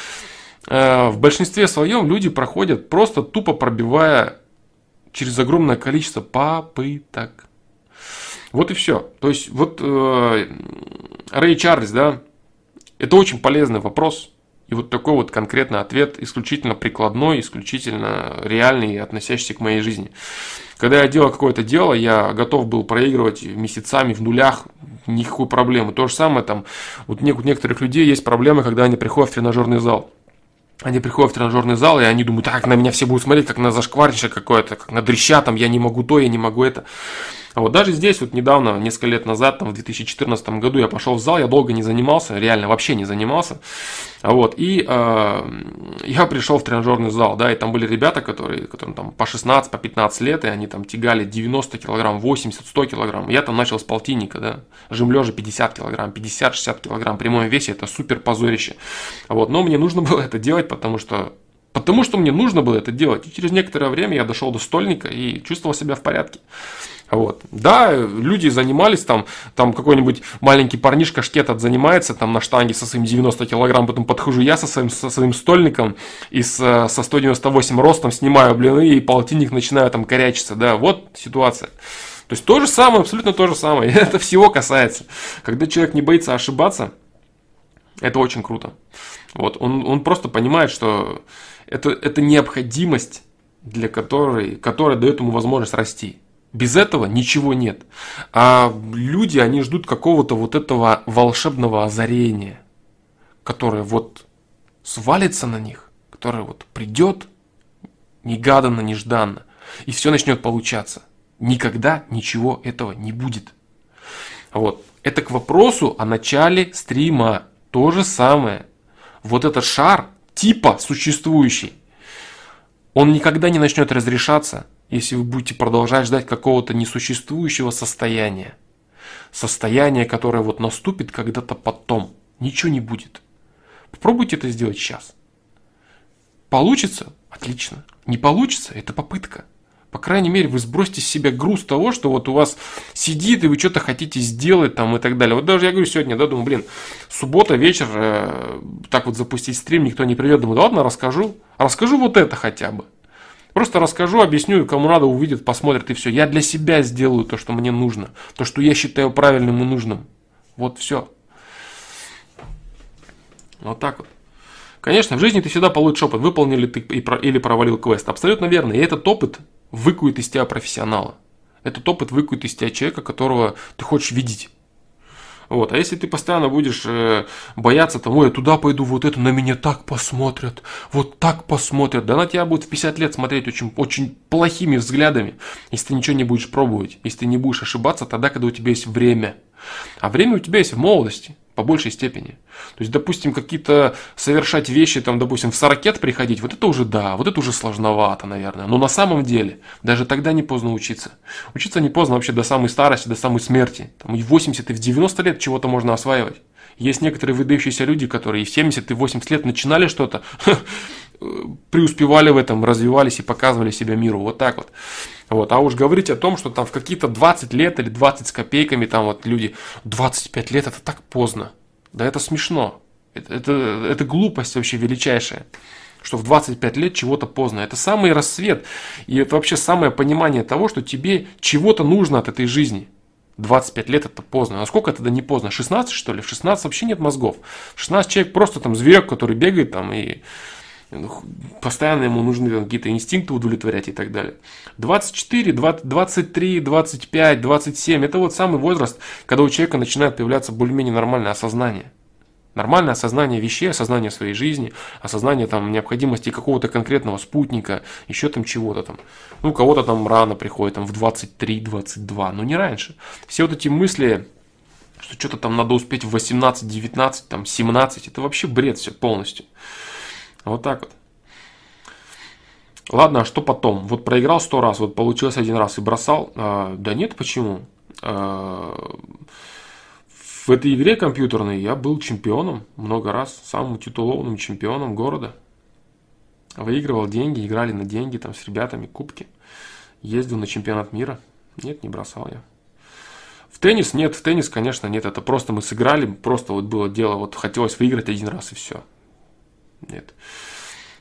в большинстве своем люди проходят просто тупо пробивая через огромное количество попыток. Вот и все. То есть вот э, Рэй Чарльз, да, это очень полезный вопрос. И вот такой вот конкретный ответ исключительно прикладной, исключительно реальный относящийся к моей жизни. Когда я делал какое-то дело, я готов был проигрывать месяцами в нулях, никакой проблемы. То же самое там, вот у некоторых людей есть проблемы, когда они приходят в тренажерный зал. Они приходят в тренажерный зал, и они думают, так, на меня все будут смотреть, как на зашкварнича какое-то, как на дрища, там, я не могу то, я не могу это. А вот даже здесь, вот недавно, несколько лет назад, там, в 2014 году я пошел в зал, я долго не занимался, реально вообще не занимался. А вот, и э, я пришел в тренажерный зал, да, и там были ребята, которые, которым там по 16, по 15 лет, и они там тягали 90 килограмм, 80, 100 килограмм. Я там начал с полтинника, да, жим лежа 50 килограмм, 50-60 килограмм, при моем весе это супер позорище. Вот, но мне нужно было это делать, потому что Потому что мне нужно было это делать. И через некоторое время я дошел до стольника и чувствовал себя в порядке. Вот. Да, люди занимались, там, там какой-нибудь маленький парнишка шкетот занимается там на штанге со своим 90 килограмм, потом подхожу я со своим, со своим стольником и с, со 198 ростом снимаю блины и полтинник начинаю там корячиться, да, вот ситуация. То есть то же самое, абсолютно то же самое, это всего касается. Когда человек не боится ошибаться, это очень круто. Вот, он, он просто понимает, что это, это необходимость, для которой, которая дает ему возможность расти. Без этого ничего нет. А люди, они ждут какого-то вот этого волшебного озарения, которое вот свалится на них, которое вот придет негаданно, нежданно, и все начнет получаться. Никогда ничего этого не будет. Вот. Это к вопросу о начале стрима. То же самое. Вот этот шар, типа существующий, он никогда не начнет разрешаться, если вы будете продолжать ждать какого-то несуществующего состояния. Состояние, которое вот наступит когда-то потом. Ничего не будет. Попробуйте это сделать сейчас. Получится? Отлично. Не получится? Это попытка. По крайней мере, вы сбросите с себя груз того, что вот у вас сидит, и вы что-то хотите сделать там и так далее. Вот даже я говорю сегодня, да, думаю, блин, суббота, вечер, э, так вот запустить стрим, никто не придет. Думаю, да ладно, расскажу. Расскажу вот это хотя бы. Просто расскажу, объясню, кому надо увидит, посмотрит и все. Я для себя сделаю то, что мне нужно, то, что я считаю правильным и нужным. Вот все. Вот так вот. Конечно, в жизни ты всегда получишь опыт, выполнил ли ты или провалил квест. Абсолютно верно. И этот опыт выкует из тебя профессионала. Этот опыт выкует из тебя человека, которого ты хочешь видеть. Вот. А если ты постоянно будешь э, бояться того, я туда пойду, вот это на меня так посмотрят, вот так посмотрят, да на тебя будет в 50 лет смотреть очень, очень плохими взглядами, если ты ничего не будешь пробовать, если ты не будешь ошибаться тогда, когда у тебя есть время. А время у тебя есть в молодости по большей степени. То есть, допустим, какие-то совершать вещи, там, допустим, в 40 приходить, вот это уже да, вот это уже сложновато, наверное. Но на самом деле, даже тогда не поздно учиться. Учиться не поздно вообще до самой старости, до самой смерти. Там и в 80, и в 90 лет чего-то можно осваивать. Есть некоторые выдающиеся люди, которые и в 70, и в 80 лет начинали что-то, преуспевали в этом, развивались и показывали себя миру. Вот так вот. Вот. А уж говорить о том, что там в какие-то 20 лет или 20 с копейками, там вот люди 25 лет, это так поздно. Да это смешно. Это, это, это глупость вообще величайшая. Что в 25 лет чего-то поздно. Это самый рассвет. И это вообще самое понимание того, что тебе чего-то нужно от этой жизни. 25 лет это поздно. А сколько это да не поздно? 16 что ли? В 16 вообще нет мозгов. В 16 человек просто там зверек, который бегает там и постоянно ему нужны какие-то инстинкты удовлетворять и так далее. 24, 20, 23, 25, 27 – это вот самый возраст, когда у человека начинает появляться более-менее нормальное осознание. Нормальное осознание вещей, осознание своей жизни, осознание там необходимости какого-то конкретного спутника, еще там чего-то там. Ну, кого-то там рано приходит, там в 23-22, но не раньше. Все вот эти мысли, что что-то там надо успеть в 18, 19, там 17, это вообще бред все полностью. Вот так вот. Ладно, а что потом? Вот проиграл сто раз, вот получилось один раз и бросал. А, да нет, почему? А, в этой игре компьютерной я был чемпионом много раз, самым титулованным чемпионом города. Выигрывал деньги, играли на деньги там с ребятами, кубки. Ездил на чемпионат мира. Нет, не бросал я. В теннис нет, в теннис, конечно, нет. Это просто мы сыграли, просто вот было дело, вот хотелось выиграть один раз и все. Нет.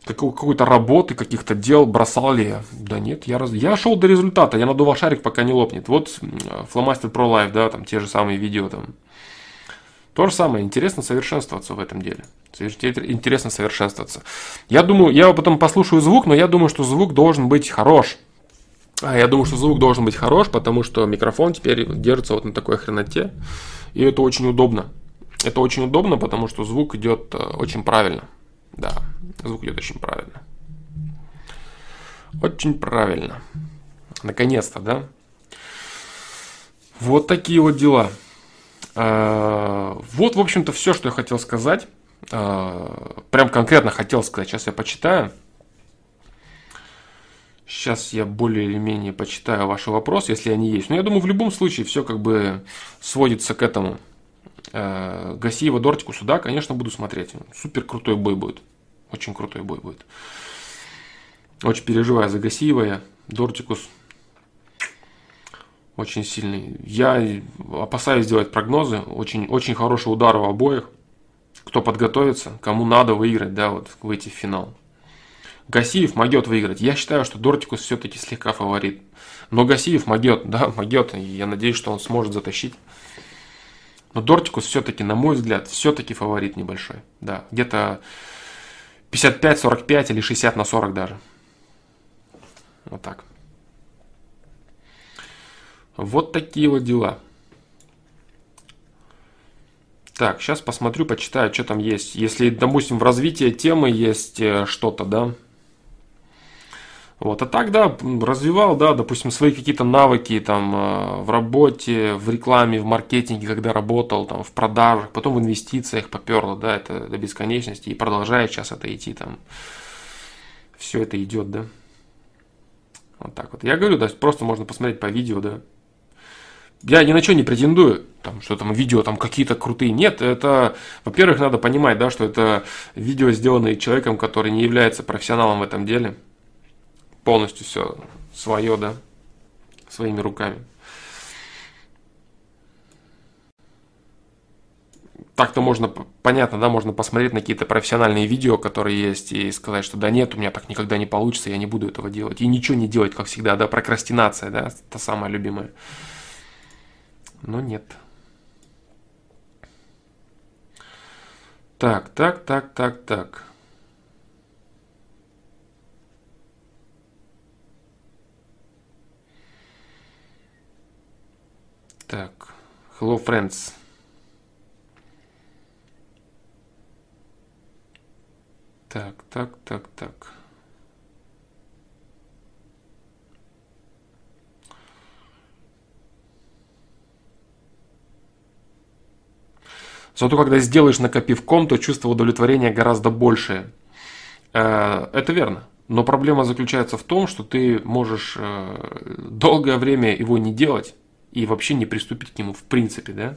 Какой-то работы, каких-то дел бросал ли я? Да нет, я, раз... я шел до результата, я надувал шарик, пока не лопнет. Вот Flowmaster Pro Life, да, там те же самые видео там. То же самое, интересно совершенствоваться в этом деле. Интересно совершенствоваться. Я думаю, я потом послушаю звук, но я думаю, что звук должен быть хорош. А я думаю, что звук должен быть хорош, потому что микрофон теперь держится вот на такой хреноте. И это очень удобно. Это очень удобно, потому что звук идет э, очень правильно. Да, звук идет очень правильно. Очень правильно. Наконец-то, да? Вот такие вот дела. А, вот, в общем-то, все, что я хотел сказать. А, прям конкретно хотел сказать. Сейчас я почитаю. Сейчас я более или менее почитаю ваши вопросы, если они есть. Но я думаю, в любом случае все как бы сводится к этому. Э, Гасиева Дортикусу, да, конечно, буду смотреть. Супер крутой бой будет. Очень крутой бой будет. Очень переживаю за Гасиева я. Дортикус очень сильный. Я опасаюсь сделать прогнозы. Очень, очень хороший удар у обоих. Кто подготовится, кому надо выиграть, да, вот выйти в финал. Гасиев могет выиграть. Я считаю, что Дортикус все-таки слегка фаворит. Но Гасиев могет, да, могет. И я надеюсь, что он сможет затащить. Но Дортикус все-таки, на мой взгляд, все-таки фаворит небольшой. Да, где-то 55-45 или 60 на 40 даже. Вот так. Вот такие вот дела. Так, сейчас посмотрю, почитаю, что там есть. Если, допустим, в развитии темы есть э, что-то, да, вот, а так, да, развивал, да, допустим, свои какие-то навыки там э, в работе, в рекламе, в маркетинге, когда работал, там, в продажах, потом в инвестициях поперло, да, это до бесконечности, и продолжает сейчас это идти, там, все это идет, да. Вот так вот. Я говорю, да, просто можно посмотреть по видео, да. Я ни на что не претендую, там, что там видео там какие-то крутые. Нет, это, во-первых, надо понимать, да, что это видео, сделанное человеком, который не является профессионалом в этом деле – полностью все свое, да, своими руками. так-то можно, понятно, да, можно посмотреть на какие-то профессиональные видео, которые есть, и сказать, что да нет, у меня так никогда не получится, я не буду этого делать. И ничего не делать, как всегда, да, прокрастинация, да, та самая любимая. Но нет. Так, так, так, так, так. Так, hello friends. Так, так, так, так. Зато когда сделаешь накопив ком, то чувство удовлетворения гораздо большее. Э, это верно. Но проблема заключается в том, что ты можешь э, долгое время его не делать и вообще не приступить к нему в принципе, да?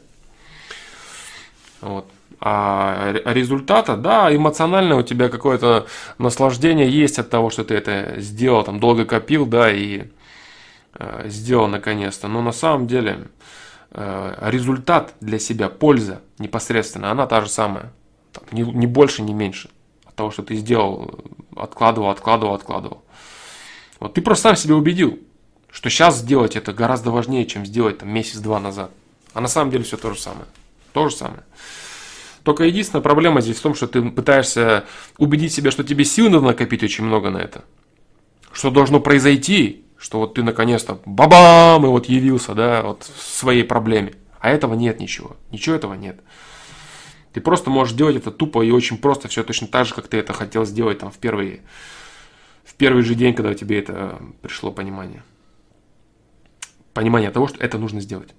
Вот. А результата, да, эмоционально у тебя какое-то наслаждение есть от того, что ты это сделал, там долго копил, да, и э, сделал наконец-то. Но на самом деле э, результат для себя, польза непосредственно, она та же самая. Там, не, не больше, не меньше от того, что ты сделал, откладывал, откладывал, откладывал. Вот ты просто сам себя убедил, что сейчас сделать это гораздо важнее, чем сделать там месяц-два назад. А на самом деле все то же самое. То же самое. Только единственная проблема здесь в том, что ты пытаешься убедить себя, что тебе сил надо накопить очень много на это. Что должно произойти, что вот ты наконец-то бабам и вот явился, да, вот в своей проблеме. А этого нет ничего. Ничего этого нет. Ты просто можешь делать это тупо и очень просто, все точно так же, как ты это хотел сделать там в первый, в первый же день, когда тебе это пришло понимание. Понимание того, что это нужно сделать.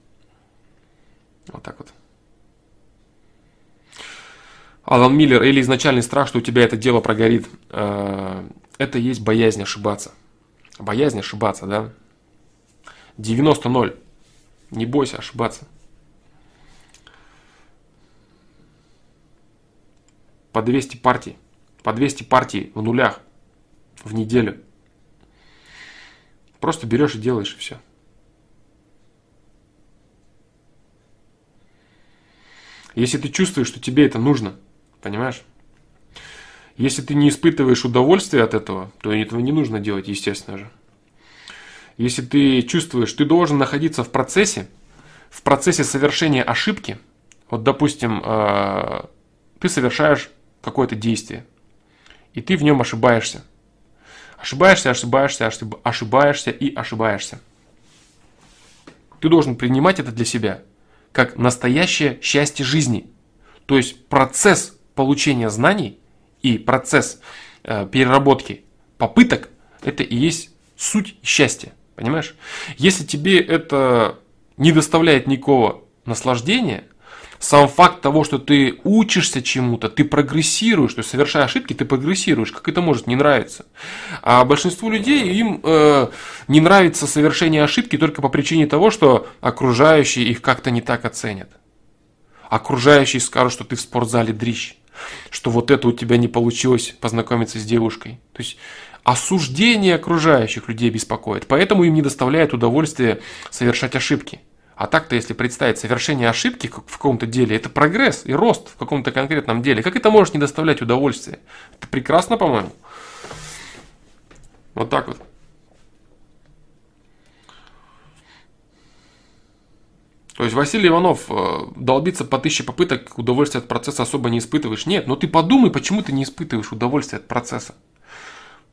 Вот так вот. Алан Миллер или изначальный страх, что у тебя это дело прогорит, э, это есть боязнь ошибаться. Боязнь ошибаться, да? 90-0. Не бойся ошибаться. По 200 партий. По 200 партий в нулях в неделю. Просто берешь и делаешь и все. Если ты чувствуешь, что тебе это нужно – Понимаешь? Если ты не испытываешь удовольствия от этого, то этого не нужно делать, естественно же. Если ты чувствуешь, ты должен находиться в процессе, в процессе совершения ошибки. Вот, допустим, э, ты совершаешь какое-то действие, и ты в нем ошибаешься. Ошибаешься, ошибаешься, ошибаешься и ошибаешься. Ты должен принимать это для себя как настоящее счастье жизни. То есть процесс получения знаний и процесс э, переработки попыток – это и есть суть счастья. Понимаешь? Если тебе это не доставляет никакого наслаждения, сам факт того, что ты учишься чему-то, ты прогрессируешь, то есть совершая ошибки, ты прогрессируешь, как это может не нравиться. А большинству людей им э, не нравится совершение ошибки только по причине того, что окружающие их как-то не так оценят. Окружающие скажут, что ты в спортзале дрищ что вот это у тебя не получилось познакомиться с девушкой. То есть осуждение окружающих людей беспокоит, поэтому им не доставляет удовольствия совершать ошибки. А так-то, если представить совершение ошибки в каком-то деле, это прогресс и рост в каком-то конкретном деле. Как это может не доставлять удовольствия? Это прекрасно, по-моему. Вот так вот. То есть Василий Иванов э, долбится по тысяче попыток, удовольствия от процесса особо не испытываешь. Нет, но ты подумай, почему ты не испытываешь удовольствие от процесса.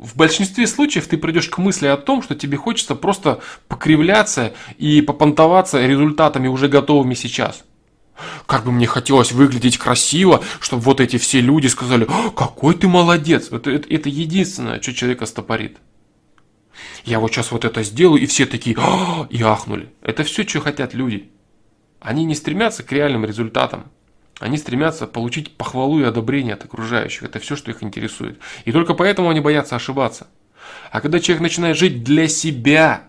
В большинстве случаев ты придешь к мысли о том, что тебе хочется просто покривляться и попонтоваться результатами уже готовыми сейчас. Как бы мне хотелось выглядеть красиво, чтобы вот эти все люди сказали, какой ты молодец. Это, это, это единственное, что человека стопорит. Я вот сейчас вот это сделаю, и все такие, и ахнули. Это все, что хотят люди. Они не стремятся к реальным результатам. Они стремятся получить похвалу и одобрение от окружающих. Это все, что их интересует. И только поэтому они боятся ошибаться. А когда человек начинает жить для себя,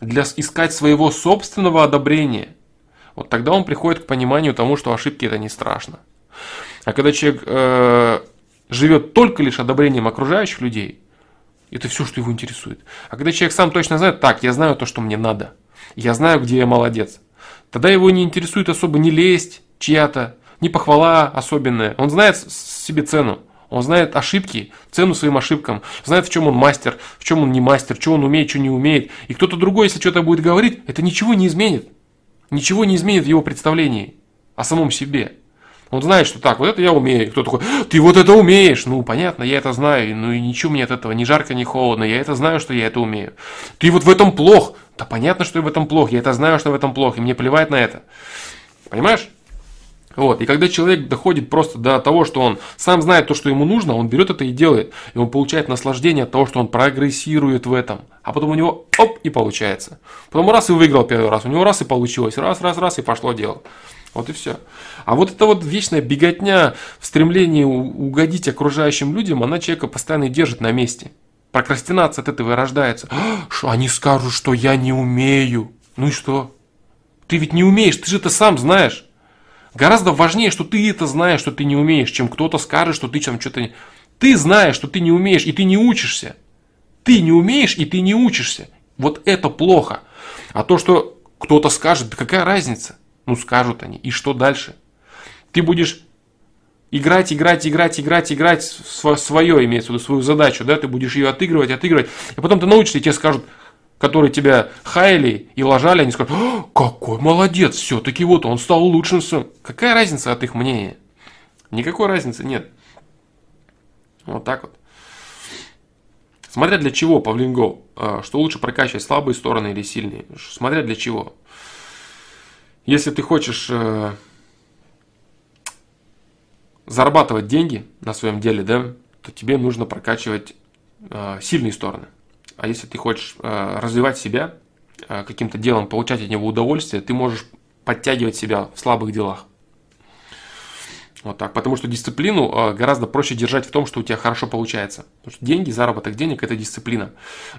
для искать своего собственного одобрения, вот тогда он приходит к пониманию тому, что ошибки это не страшно. А когда человек э, живет только лишь одобрением окружающих людей, это все, что его интересует. А когда человек сам точно знает, так, я знаю то, что мне надо, я знаю, где я молодец, Тогда его не интересует особо не лесть чья-то, не похвала особенная. Он знает себе цену. Он знает ошибки, цену своим ошибкам, знает, в чем он мастер, в чем он не мастер, что он умеет, что не умеет. И кто-то другой, если что-то будет говорить, это ничего не изменит. Ничего не изменит в его представлении о самом себе. Он знает, что так, вот это я умею. Кто такой, ты вот это умеешь. Ну, понятно, я это знаю. Ну и ничего мне от этого, ни жарко, ни холодно. Я это знаю, что я это умею. Ты вот в этом плох. Да понятно, что я в этом плох. Я это знаю, что в этом плох. И мне плевать на это. Понимаешь? Вот. И когда человек доходит просто до того, что он сам знает то, что ему нужно, он берет это и делает. И он получает наслаждение от того, что он прогрессирует в этом. А потом у него оп, и получается. Потом раз и выиграл первый раз, у него раз и получилось. Раз, раз, раз и пошло дело. Вот и все. А вот эта вот вечная беготня в стремлении угодить окружающим людям, она человека постоянно держит на месте. Прокрастинация от этого и рождается. «А, что они скажут, что я не умею. Ну и что? Ты ведь не умеешь, ты же это сам знаешь. Гораздо важнее, что ты это знаешь, что ты не умеешь, чем кто-то скажет, что ты там что-то... Ты знаешь, что ты не умеешь, и ты не учишься. Ты не умеешь, и ты не учишься. Вот это плохо. А то, что кто-то скажет, да какая разница? Ну, скажут они. И что дальше? Ты будешь играть, играть, играть, играть, играть свое, имеется в виду, свою задачу, да, ты будешь ее отыгрывать, отыгрывать, и потом ты научишься, и тебе скажут, которые тебя хаяли и лажали, они скажут, какой молодец, все-таки вот он стал лучшим. Какая разница от их мнения? Никакой разницы нет. Вот так вот. Смотря для чего, Павлин Гоу, а, что лучше прокачивать, слабые стороны или сильные. Смотря для чего. Если ты хочешь э, зарабатывать деньги на своем деле, да, то тебе нужно прокачивать э, сильные стороны. А если ты хочешь э, развивать себя э, каким-то делом, получать от него удовольствие, ты можешь подтягивать себя в слабых делах. Вот так. Потому что дисциплину э, гораздо проще держать в том, что у тебя хорошо получается. Потому что деньги, заработок денег – это дисциплина.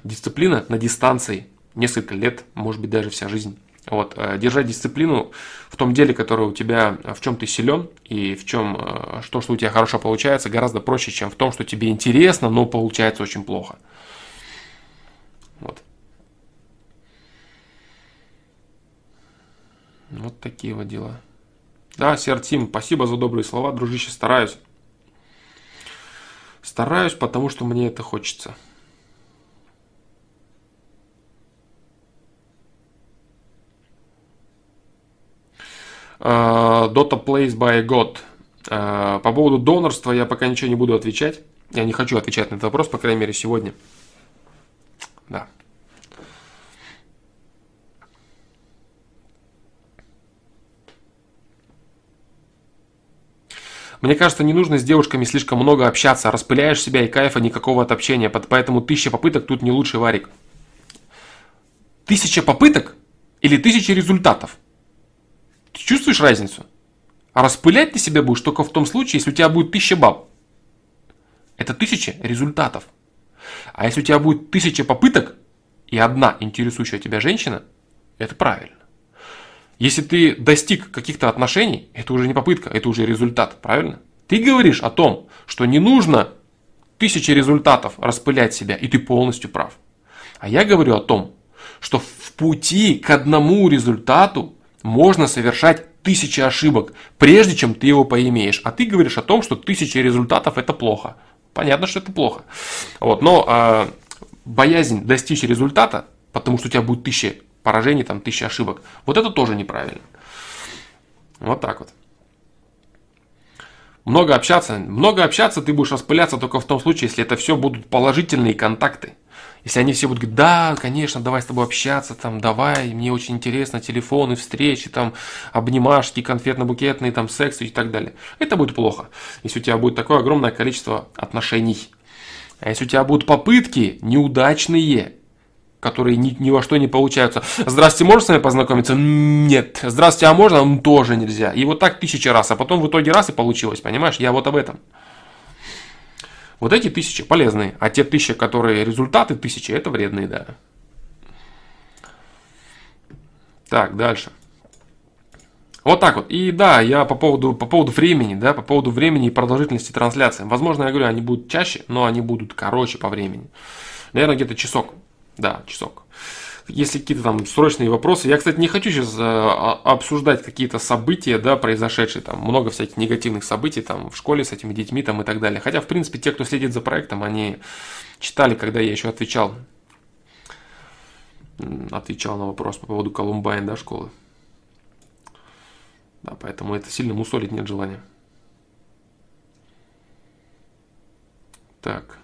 Дисциплина на дистанции несколько лет, может быть, даже вся жизнь. Вот, держать дисциплину в том деле, которое у тебя, в чем ты силен и в чем, что, что у тебя хорошо получается, гораздо проще, чем в том, что тебе интересно, но получается очень плохо. Вот такие вот дела. Да, Сертим, спасибо за добрые слова, дружище, стараюсь. Стараюсь, потому что мне это хочется. Uh, Dota Plays by God. Uh, по поводу донорства я пока ничего не буду отвечать. Я не хочу отвечать на этот вопрос, по крайней мере, сегодня. Да. Мне кажется, не нужно с девушками слишком много общаться, распыляешь себя и кайфа никакого от общения, поэтому тысяча попыток тут не лучший варик. Тысяча попыток или тысяча результатов? Ты чувствуешь разницу? А распылять ты себя будешь только в том случае, если у тебя будет тысяча баб. Это тысяча результатов. А если у тебя будет тысяча попыток и одна интересующая тебя женщина, это правильно. Если ты достиг каких-то отношений, это уже не попытка, это уже результат, правильно? Ты говоришь о том, что не нужно тысячи результатов распылять себя, и ты полностью прав. А я говорю о том, что в пути к одному результату можно совершать тысячи ошибок, прежде чем ты его поимеешь. А ты говоришь о том, что тысячи результатов это плохо. Понятно, что это плохо. Вот, но э, боязнь достичь результата, потому что у тебя будет тысяча поражений, там, тысяча ошибок, вот это тоже неправильно. Вот так вот. Много общаться. Много общаться ты будешь распыляться только в том случае, если это все будут положительные контакты. Если они все будут говорить, да, конечно, давай с тобой общаться, там, давай, мне очень интересно, телефоны, встречи, там, обнимашки, конфетно-букетные, там, секс и так далее. Это будет плохо, если у тебя будет такое огромное количество отношений. А если у тебя будут попытки неудачные, которые ни, ни во что не получаются. Здравствуйте, можно с вами познакомиться? Нет. Здравствуйте, а можно? Тоже нельзя. И вот так тысячи раз, а потом в итоге раз и получилось, понимаешь? Я вот об этом. Вот эти тысячи полезные, а те тысячи, которые результаты тысячи, это вредные, да. Так, дальше. Вот так вот. И да, я по поводу, по поводу времени, да, по поводу времени и продолжительности трансляции. Возможно, я говорю, они будут чаще, но они будут короче по времени. Наверное, где-то часок. Да, часок. если какие-то там срочные вопросы. Я, кстати, не хочу сейчас э, обсуждать какие-то события, да, произошедшие, там много всяких негативных событий там в школе с этими детьми там и так далее. Хотя, в принципе, те, кто следит за проектом, они читали, когда я еще отвечал, отвечал на вопрос по поводу Колумбайн, да, школы. Да, поэтому это сильно мусолить нет желания. Так.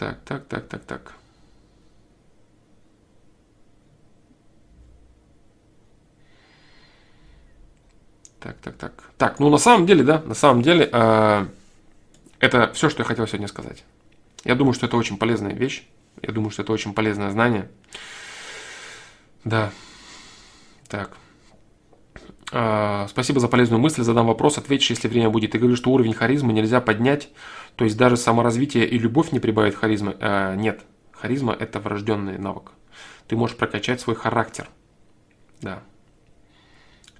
Так, так, так, так, так. Так, так, так. Так, ну на самом деле, да, на самом деле, э, это все, что я хотел сегодня сказать. Я думаю, что это очень полезная вещь. Я думаю, что это очень полезное знание. Да. Так. А, спасибо за полезную мысль. Задам вопрос, ответишь, если время будет. Ты говоришь, что уровень харизмы нельзя поднять, то есть даже саморазвитие и любовь не прибавит харизмы. А, нет, харизма – это врожденный навык. Ты можешь прокачать свой характер. Да.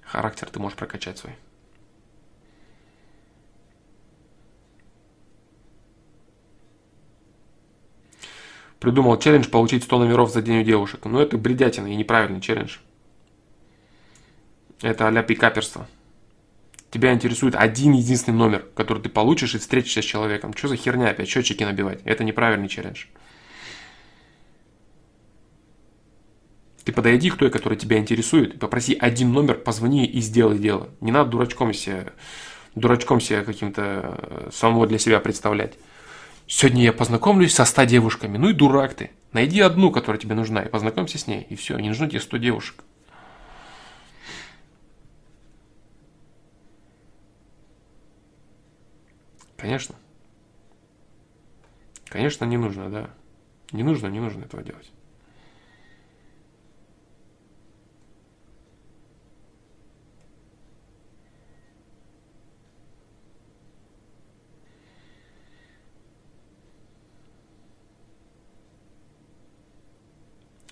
Характер ты можешь прокачать свой. Придумал челлендж получить 100 номеров за день у девушек. Но ну, это бредятина и неправильный челлендж. Это а-ля пикаперство. Тебя интересует один единственный номер, который ты получишь и встретишься с человеком. Что за херня опять счетчики набивать? Это неправильный челлендж. Ты подойди к той, которая тебя интересует, попроси один номер, позвони и сделай дело. Не надо дурачком себе, дурачком себе каким-то э, самого для себя представлять. Сегодня я познакомлюсь со 100 девушками. Ну и дурак ты. Найди одну, которая тебе нужна, и познакомься с ней. И все, не нужно тебе 100 девушек. Конечно. Конечно, не нужно, да. Не нужно, не нужно этого делать.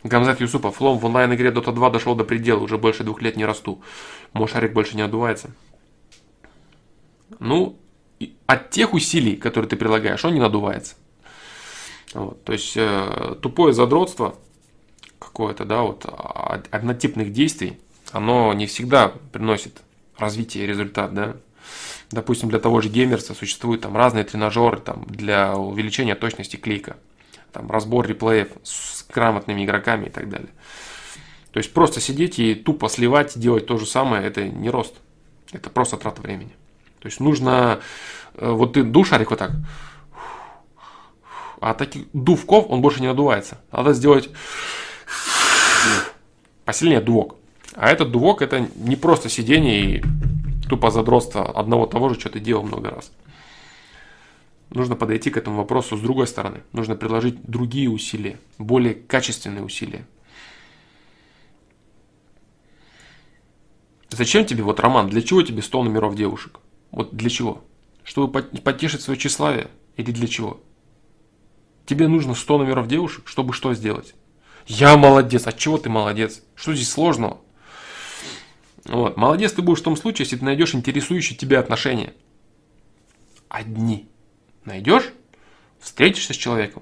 Гамзат Юсупов, лом в онлайн-игре Dota 2 дошел до предела, уже больше двух лет не расту. Мой шарик больше не отдувается. Ну, от тех усилий, которые ты прилагаешь, он не надувается. Вот, то есть э, тупое задротство какое-то, да, вот однотипных действий, оно не всегда приносит развитие и результат, да. Допустим, для того же геймерса существуют там разные тренажеры там, для увеличения точности клика, там разбор реплеев с грамотными игроками и так далее. То есть просто сидеть и тупо сливать, делать то же самое, это не рост. Это просто трата времени. То есть нужно, вот ты душарик вот так, а таких дувков он больше не надувается. Надо сделать посильнее дувок. А этот дувок это не просто сидение и тупо задротство одного того же, что ты делал много раз. Нужно подойти к этому вопросу с другой стороны. Нужно приложить другие усилия, более качественные усилия. Зачем тебе, вот, Роман, для чего тебе 100 номеров девушек? Вот для чего? Чтобы потешить свое тщеславие? Или для чего? Тебе нужно 100 номеров девушек, чтобы что сделать? Я молодец. А чего ты молодец? Что здесь сложного? Вот. Молодец ты будешь в том случае, если ты найдешь интересующие тебя отношения. Одни. Найдешь, встретишься с человеком,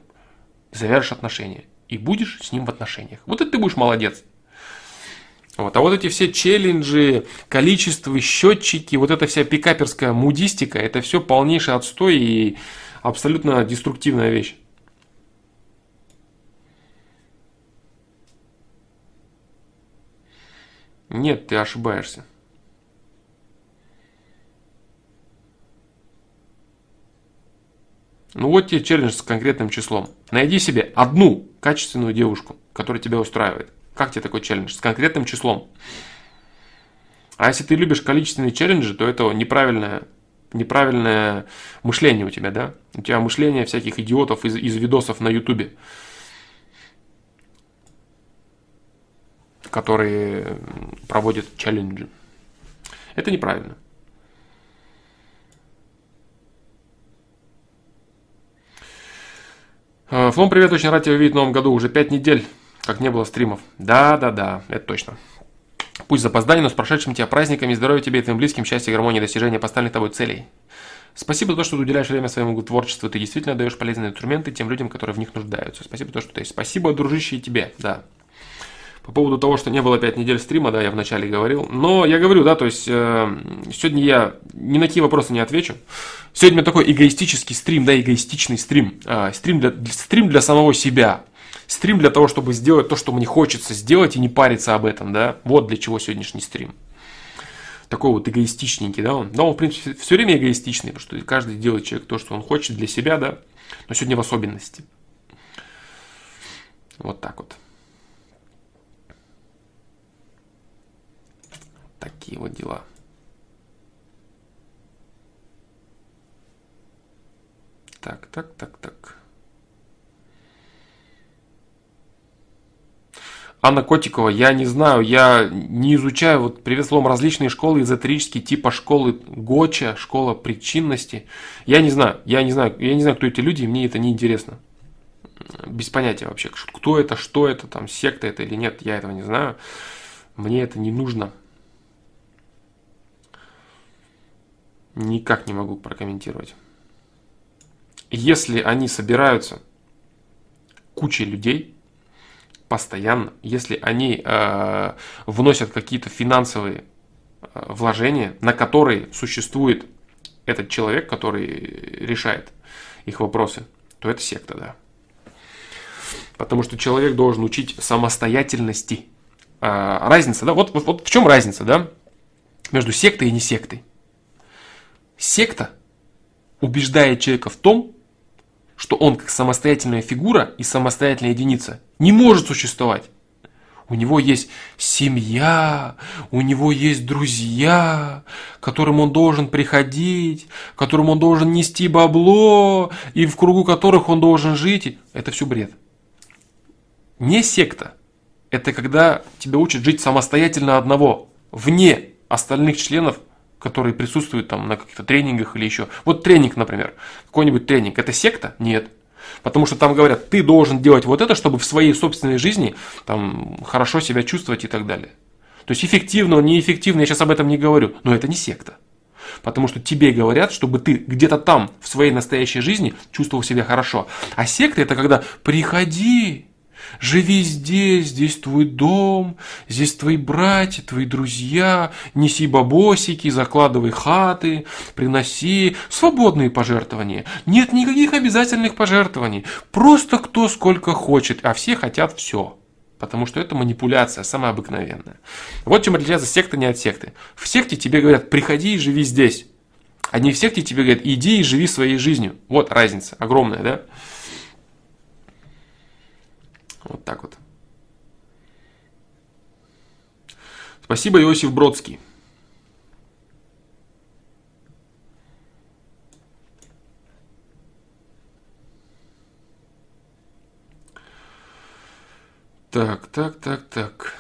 завяжешь отношения. И будешь с ним в отношениях. Вот это ты будешь молодец. Вот. А вот эти все челленджи, количество, счетчики, вот эта вся пикаперская мудистика, это все полнейший отстой и абсолютно деструктивная вещь. Нет, ты ошибаешься. Ну вот тебе челлендж с конкретным числом. Найди себе одну качественную девушку, которая тебя устраивает. Как тебе такой челлендж? С конкретным числом. А если ты любишь количественные челленджи, то это неправильное, неправильное мышление у тебя, да? У тебя мышление всяких идиотов из, из видосов на ютубе, которые проводят челленджи. Это неправильно. Э, Флом, привет, очень рад тебя увидеть в новом году. Уже пять недель как не было стримов. Да-да-да, это точно. Пусть запоздание, но с прошедшими тебя праздниками, здоровья тебе и твоим близким, счастья, гармонии, достижения поставленных тобой целей. Спасибо за то, что ты уделяешь время своему творчеству. Ты действительно даешь полезные инструменты тем людям, которые в них нуждаются. Спасибо за то, что ты есть. Спасибо, дружище, и тебе, да. По поводу того, что не было 5 недель стрима, да, я вначале говорил. Но я говорю, да, то есть э, сегодня я ни на какие вопросы не отвечу. Сегодня у меня такой эгоистический стрим, да, эгоистичный стрим. Э, стрим, для, стрим для самого себя. Стрим для того, чтобы сделать то, что мне хочется сделать и не париться об этом, да. Вот для чего сегодняшний стрим. Такой вот эгоистичненький, да, он. Да, он, в принципе, все время эгоистичный, потому что каждый делает человек то, что он хочет для себя, да. Но сегодня в особенности. Вот так вот. Такие вот дела. Так, так, так, так. Анна Котикова, я не знаю, я не изучаю, вот привет словом, различные школы эзотерические, типа школы Гоча, школа причинности. Я не знаю, я не знаю, я не знаю, кто эти люди, мне это не интересно. Без понятия вообще, кто это, что это, там, секта это или нет, я этого не знаю. Мне это не нужно. никак не могу прокомментировать. Если они собираются кучей людей постоянно, если они э, вносят какие-то финансовые э, вложения, на которые существует этот человек, который решает их вопросы, то это секта, да. Потому что человек должен учить самостоятельности. Э, разница, да, вот, вот, вот в чем разница, да, между сектой и не сектой. Секта убеждает человека в том, что он как самостоятельная фигура и самостоятельная единица не может существовать. У него есть семья, у него есть друзья, к которым он должен приходить, которым он должен нести бабло, и в кругу которых он должен жить. Это все бред. Не секта. Это когда тебя учат жить самостоятельно одного, вне остальных членов которые присутствуют там на каких-то тренингах или еще. Вот тренинг, например, какой-нибудь тренинг, это секта? Нет. Потому что там говорят, ты должен делать вот это, чтобы в своей собственной жизни там, хорошо себя чувствовать и так далее. То есть эффективно, неэффективно, я сейчас об этом не говорю, но это не секта. Потому что тебе говорят, чтобы ты где-то там, в своей настоящей жизни, чувствовал себя хорошо. А секта это когда приходи, Живи здесь, здесь твой дом, здесь твои братья, твои друзья, неси бабосики, закладывай хаты, приноси свободные пожертвования. Нет никаких обязательных пожертвований, просто кто сколько хочет, а все хотят все. Потому что это манипуляция самая обыкновенная. Вот чем отличается секта не от секты. В секте тебе говорят, приходи и живи здесь. А не в секте тебе говорят, иди и живи своей жизнью. Вот разница огромная, да? Вот так вот. Спасибо, Иосиф Бродский. Так, так, так, так.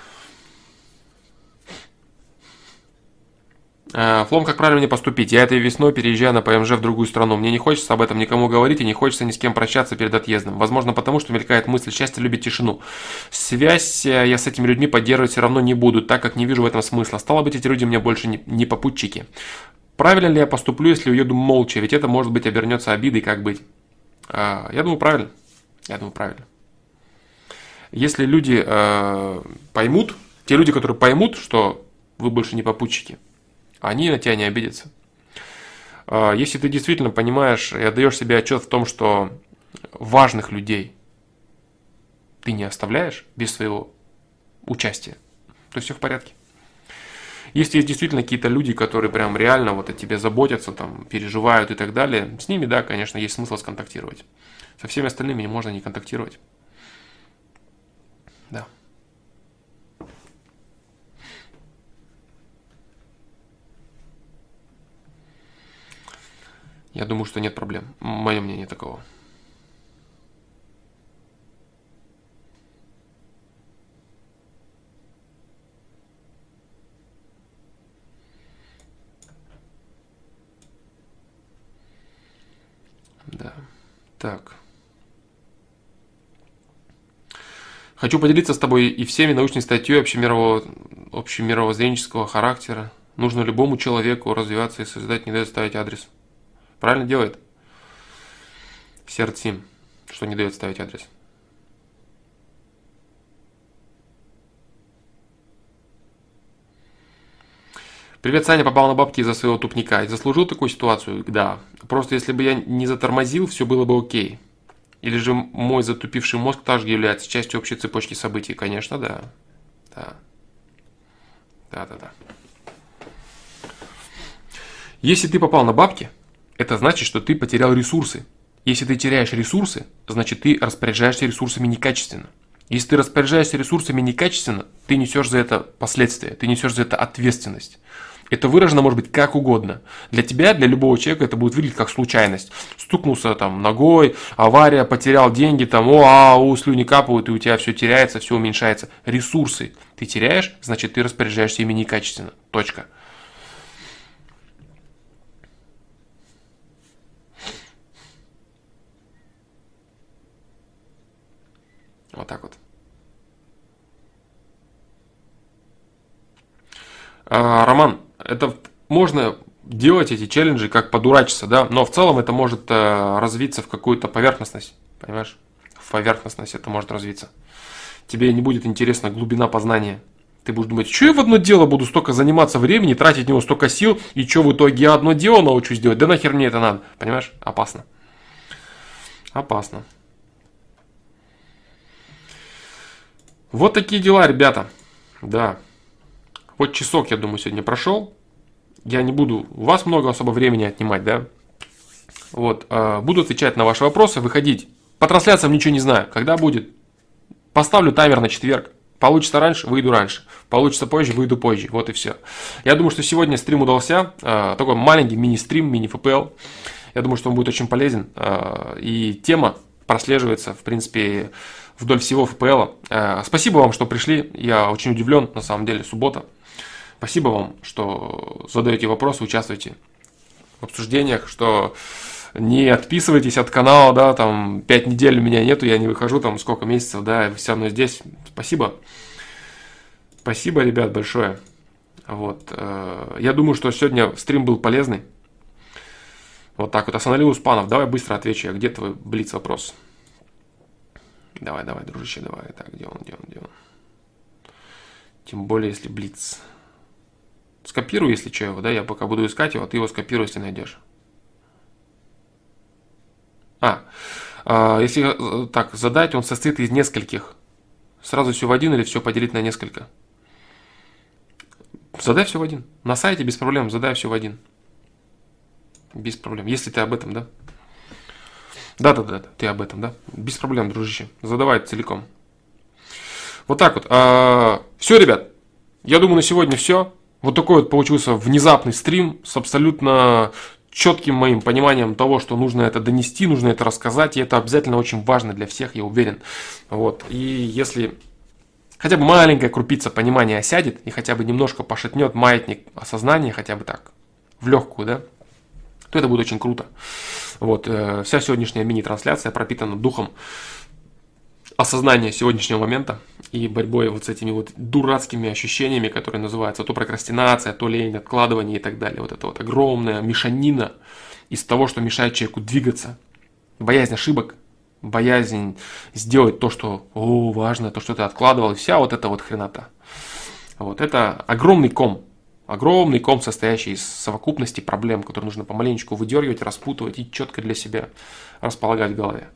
Флом, как правильно мне поступить? Я этой весной переезжаю на ПМЖ в другую страну. Мне не хочется об этом никому говорить и не хочется ни с кем прощаться перед отъездом. Возможно, потому что мелькает мысль, счастье любит тишину. Связь э, я с этими людьми поддерживать все равно не буду, так как не вижу в этом смысла. Стало быть, эти люди мне больше не, попутчики. Правильно ли я поступлю, если уеду молча? Ведь это, может быть, обернется обидой, как быть? А, я думаю, правильно. Я думаю, правильно. Если люди э, поймут, те люди, которые поймут, что вы больше не попутчики, они на тебя не обидятся. А, если ты действительно понимаешь и отдаешь себе отчет в том, что важных людей ты не оставляешь без своего участия, то все в порядке. Если есть действительно какие-то люди, которые прям реально вот о тебе заботятся, там, переживают и так далее, с ними, да, конечно, есть смысл сконтактировать. Со всеми остальными можно не контактировать. Да. Я думаю, что нет проблем. Мое мнение таково. Да. Так. Хочу поделиться с тобой и всеми научной статьей общемирового, общемировоззренческого характера. Нужно любому человеку развиваться и создать, не дать ставить адрес. Правильно делает. Сердцем, что не дает ставить адрес. Привет, Саня, попал на бабки из-за своего тупника. И заслужил такую ситуацию? Да. Просто если бы я не затормозил, все было бы окей. Или же мой затупивший мозг также является частью общей цепочки событий? Конечно, да. Да. Да, да, да. Если ты попал на бабки, это значит, что ты потерял ресурсы. Если ты теряешь ресурсы, значит ты распоряжаешься ресурсами некачественно. Если ты распоряжаешься ресурсами некачественно, ты несешь за это последствия, ты несешь за это ответственность. Это выражено может быть как угодно. Для тебя, для любого человека это будет выглядеть как случайность. Стукнулся там ногой, авария, потерял деньги, там, о, а, у, слюни капают, и у тебя все теряется, все уменьшается. Ресурсы ты теряешь, значит ты распоряжаешься ими некачественно. Точка. Вот так вот. А, Роман, это можно делать эти челленджи как подурачиться, да, но в целом это может э, развиться в какую-то поверхностность, понимаешь? В поверхностность это может развиться. Тебе не будет интересна глубина познания. Ты будешь думать, что я в одно дело буду столько заниматься времени, тратить него столько сил, и что в итоге я одно дело научусь делать? Да нахер мне это надо, понимаешь? Опасно. Опасно. Вот такие дела, ребята. Да. Вот часок, я думаю, сегодня прошел. Я не буду у вас много особо времени отнимать, да? Вот, э, буду отвечать на ваши вопросы, выходить. По трансляциям ничего не знаю, когда будет. Поставлю таймер на четверг. Получится раньше, выйду раньше. Получится позже, выйду позже. Вот и все. Я думаю, что сегодня стрим удался. Э, такой маленький мини-стрим, мини-ФПЛ. Я думаю, что он будет очень полезен. Э, и тема прослеживается, в принципе, вдоль всего ФПЛ. Э, спасибо вам, что пришли. Я очень удивлен, на самом деле, суббота. Спасибо вам, что задаете вопросы, участвуете в обсуждениях, что не отписывайтесь от канала, да, там, пять недель у меня нету, я не выхожу, там, сколько месяцев, да, все равно здесь. Спасибо. Спасибо, ребят, большое. Вот. Э, я думаю, что сегодня стрим был полезный. Вот так вот. Остановил Успанов. Давай быстро отвечу. Где твой блиц вопрос? Давай, давай, дружище, давай. Так, где он, где он, где он? Тем более, если блиц. Скопируй, если что, его, да, я пока буду искать его, а ты его скопируй, если найдешь. А, а если э, так, задать, он состоит из нескольких. Сразу все в один или все поделить на несколько? Задай все в один. На сайте без проблем, задай все в один. Без проблем. Если ты об этом, да? Да, да, да, ты об этом, да? Без проблем, дружище. Задавай целиком. Вот так вот. А, все, ребят. Я думаю, на сегодня все. Вот такой вот получился внезапный стрим с абсолютно четким моим пониманием того, что нужно это донести, нужно это рассказать, и это обязательно очень важно для всех, я уверен. Вот. И если хотя бы маленькая крупица понимания осядет и хотя бы немножко пошатнет маятник осознания, хотя бы так, в легкую, да, то это будет очень круто. Вот, э, вся сегодняшняя мини-трансляция пропитана духом осознания сегодняшнего момента и борьбой вот с этими вот дурацкими ощущениями, которые называются то прокрастинация, то лень, откладывание и так далее. Вот это вот огромная мешанина из того, что мешает человеку двигаться. Боязнь ошибок, боязнь сделать то, что о, важно, то, что ты откладывал, вся вот эта вот хренота. Вот это огромный ком, Огромный ком, состоящий из совокупности проблем, которые нужно помаленечку выдергивать, распутывать и четко для себя располагать в голове.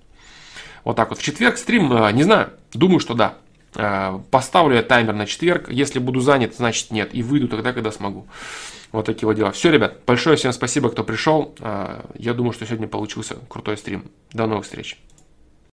Вот так вот. В четверг стрим, э, не знаю, думаю, что да. Э, поставлю я таймер на четверг. Если буду занят, значит нет. И выйду тогда, когда смогу. Вот такие вот дела. Все, ребят, большое всем спасибо, кто пришел. Э, я думаю, что сегодня получился крутой стрим. До новых встреч.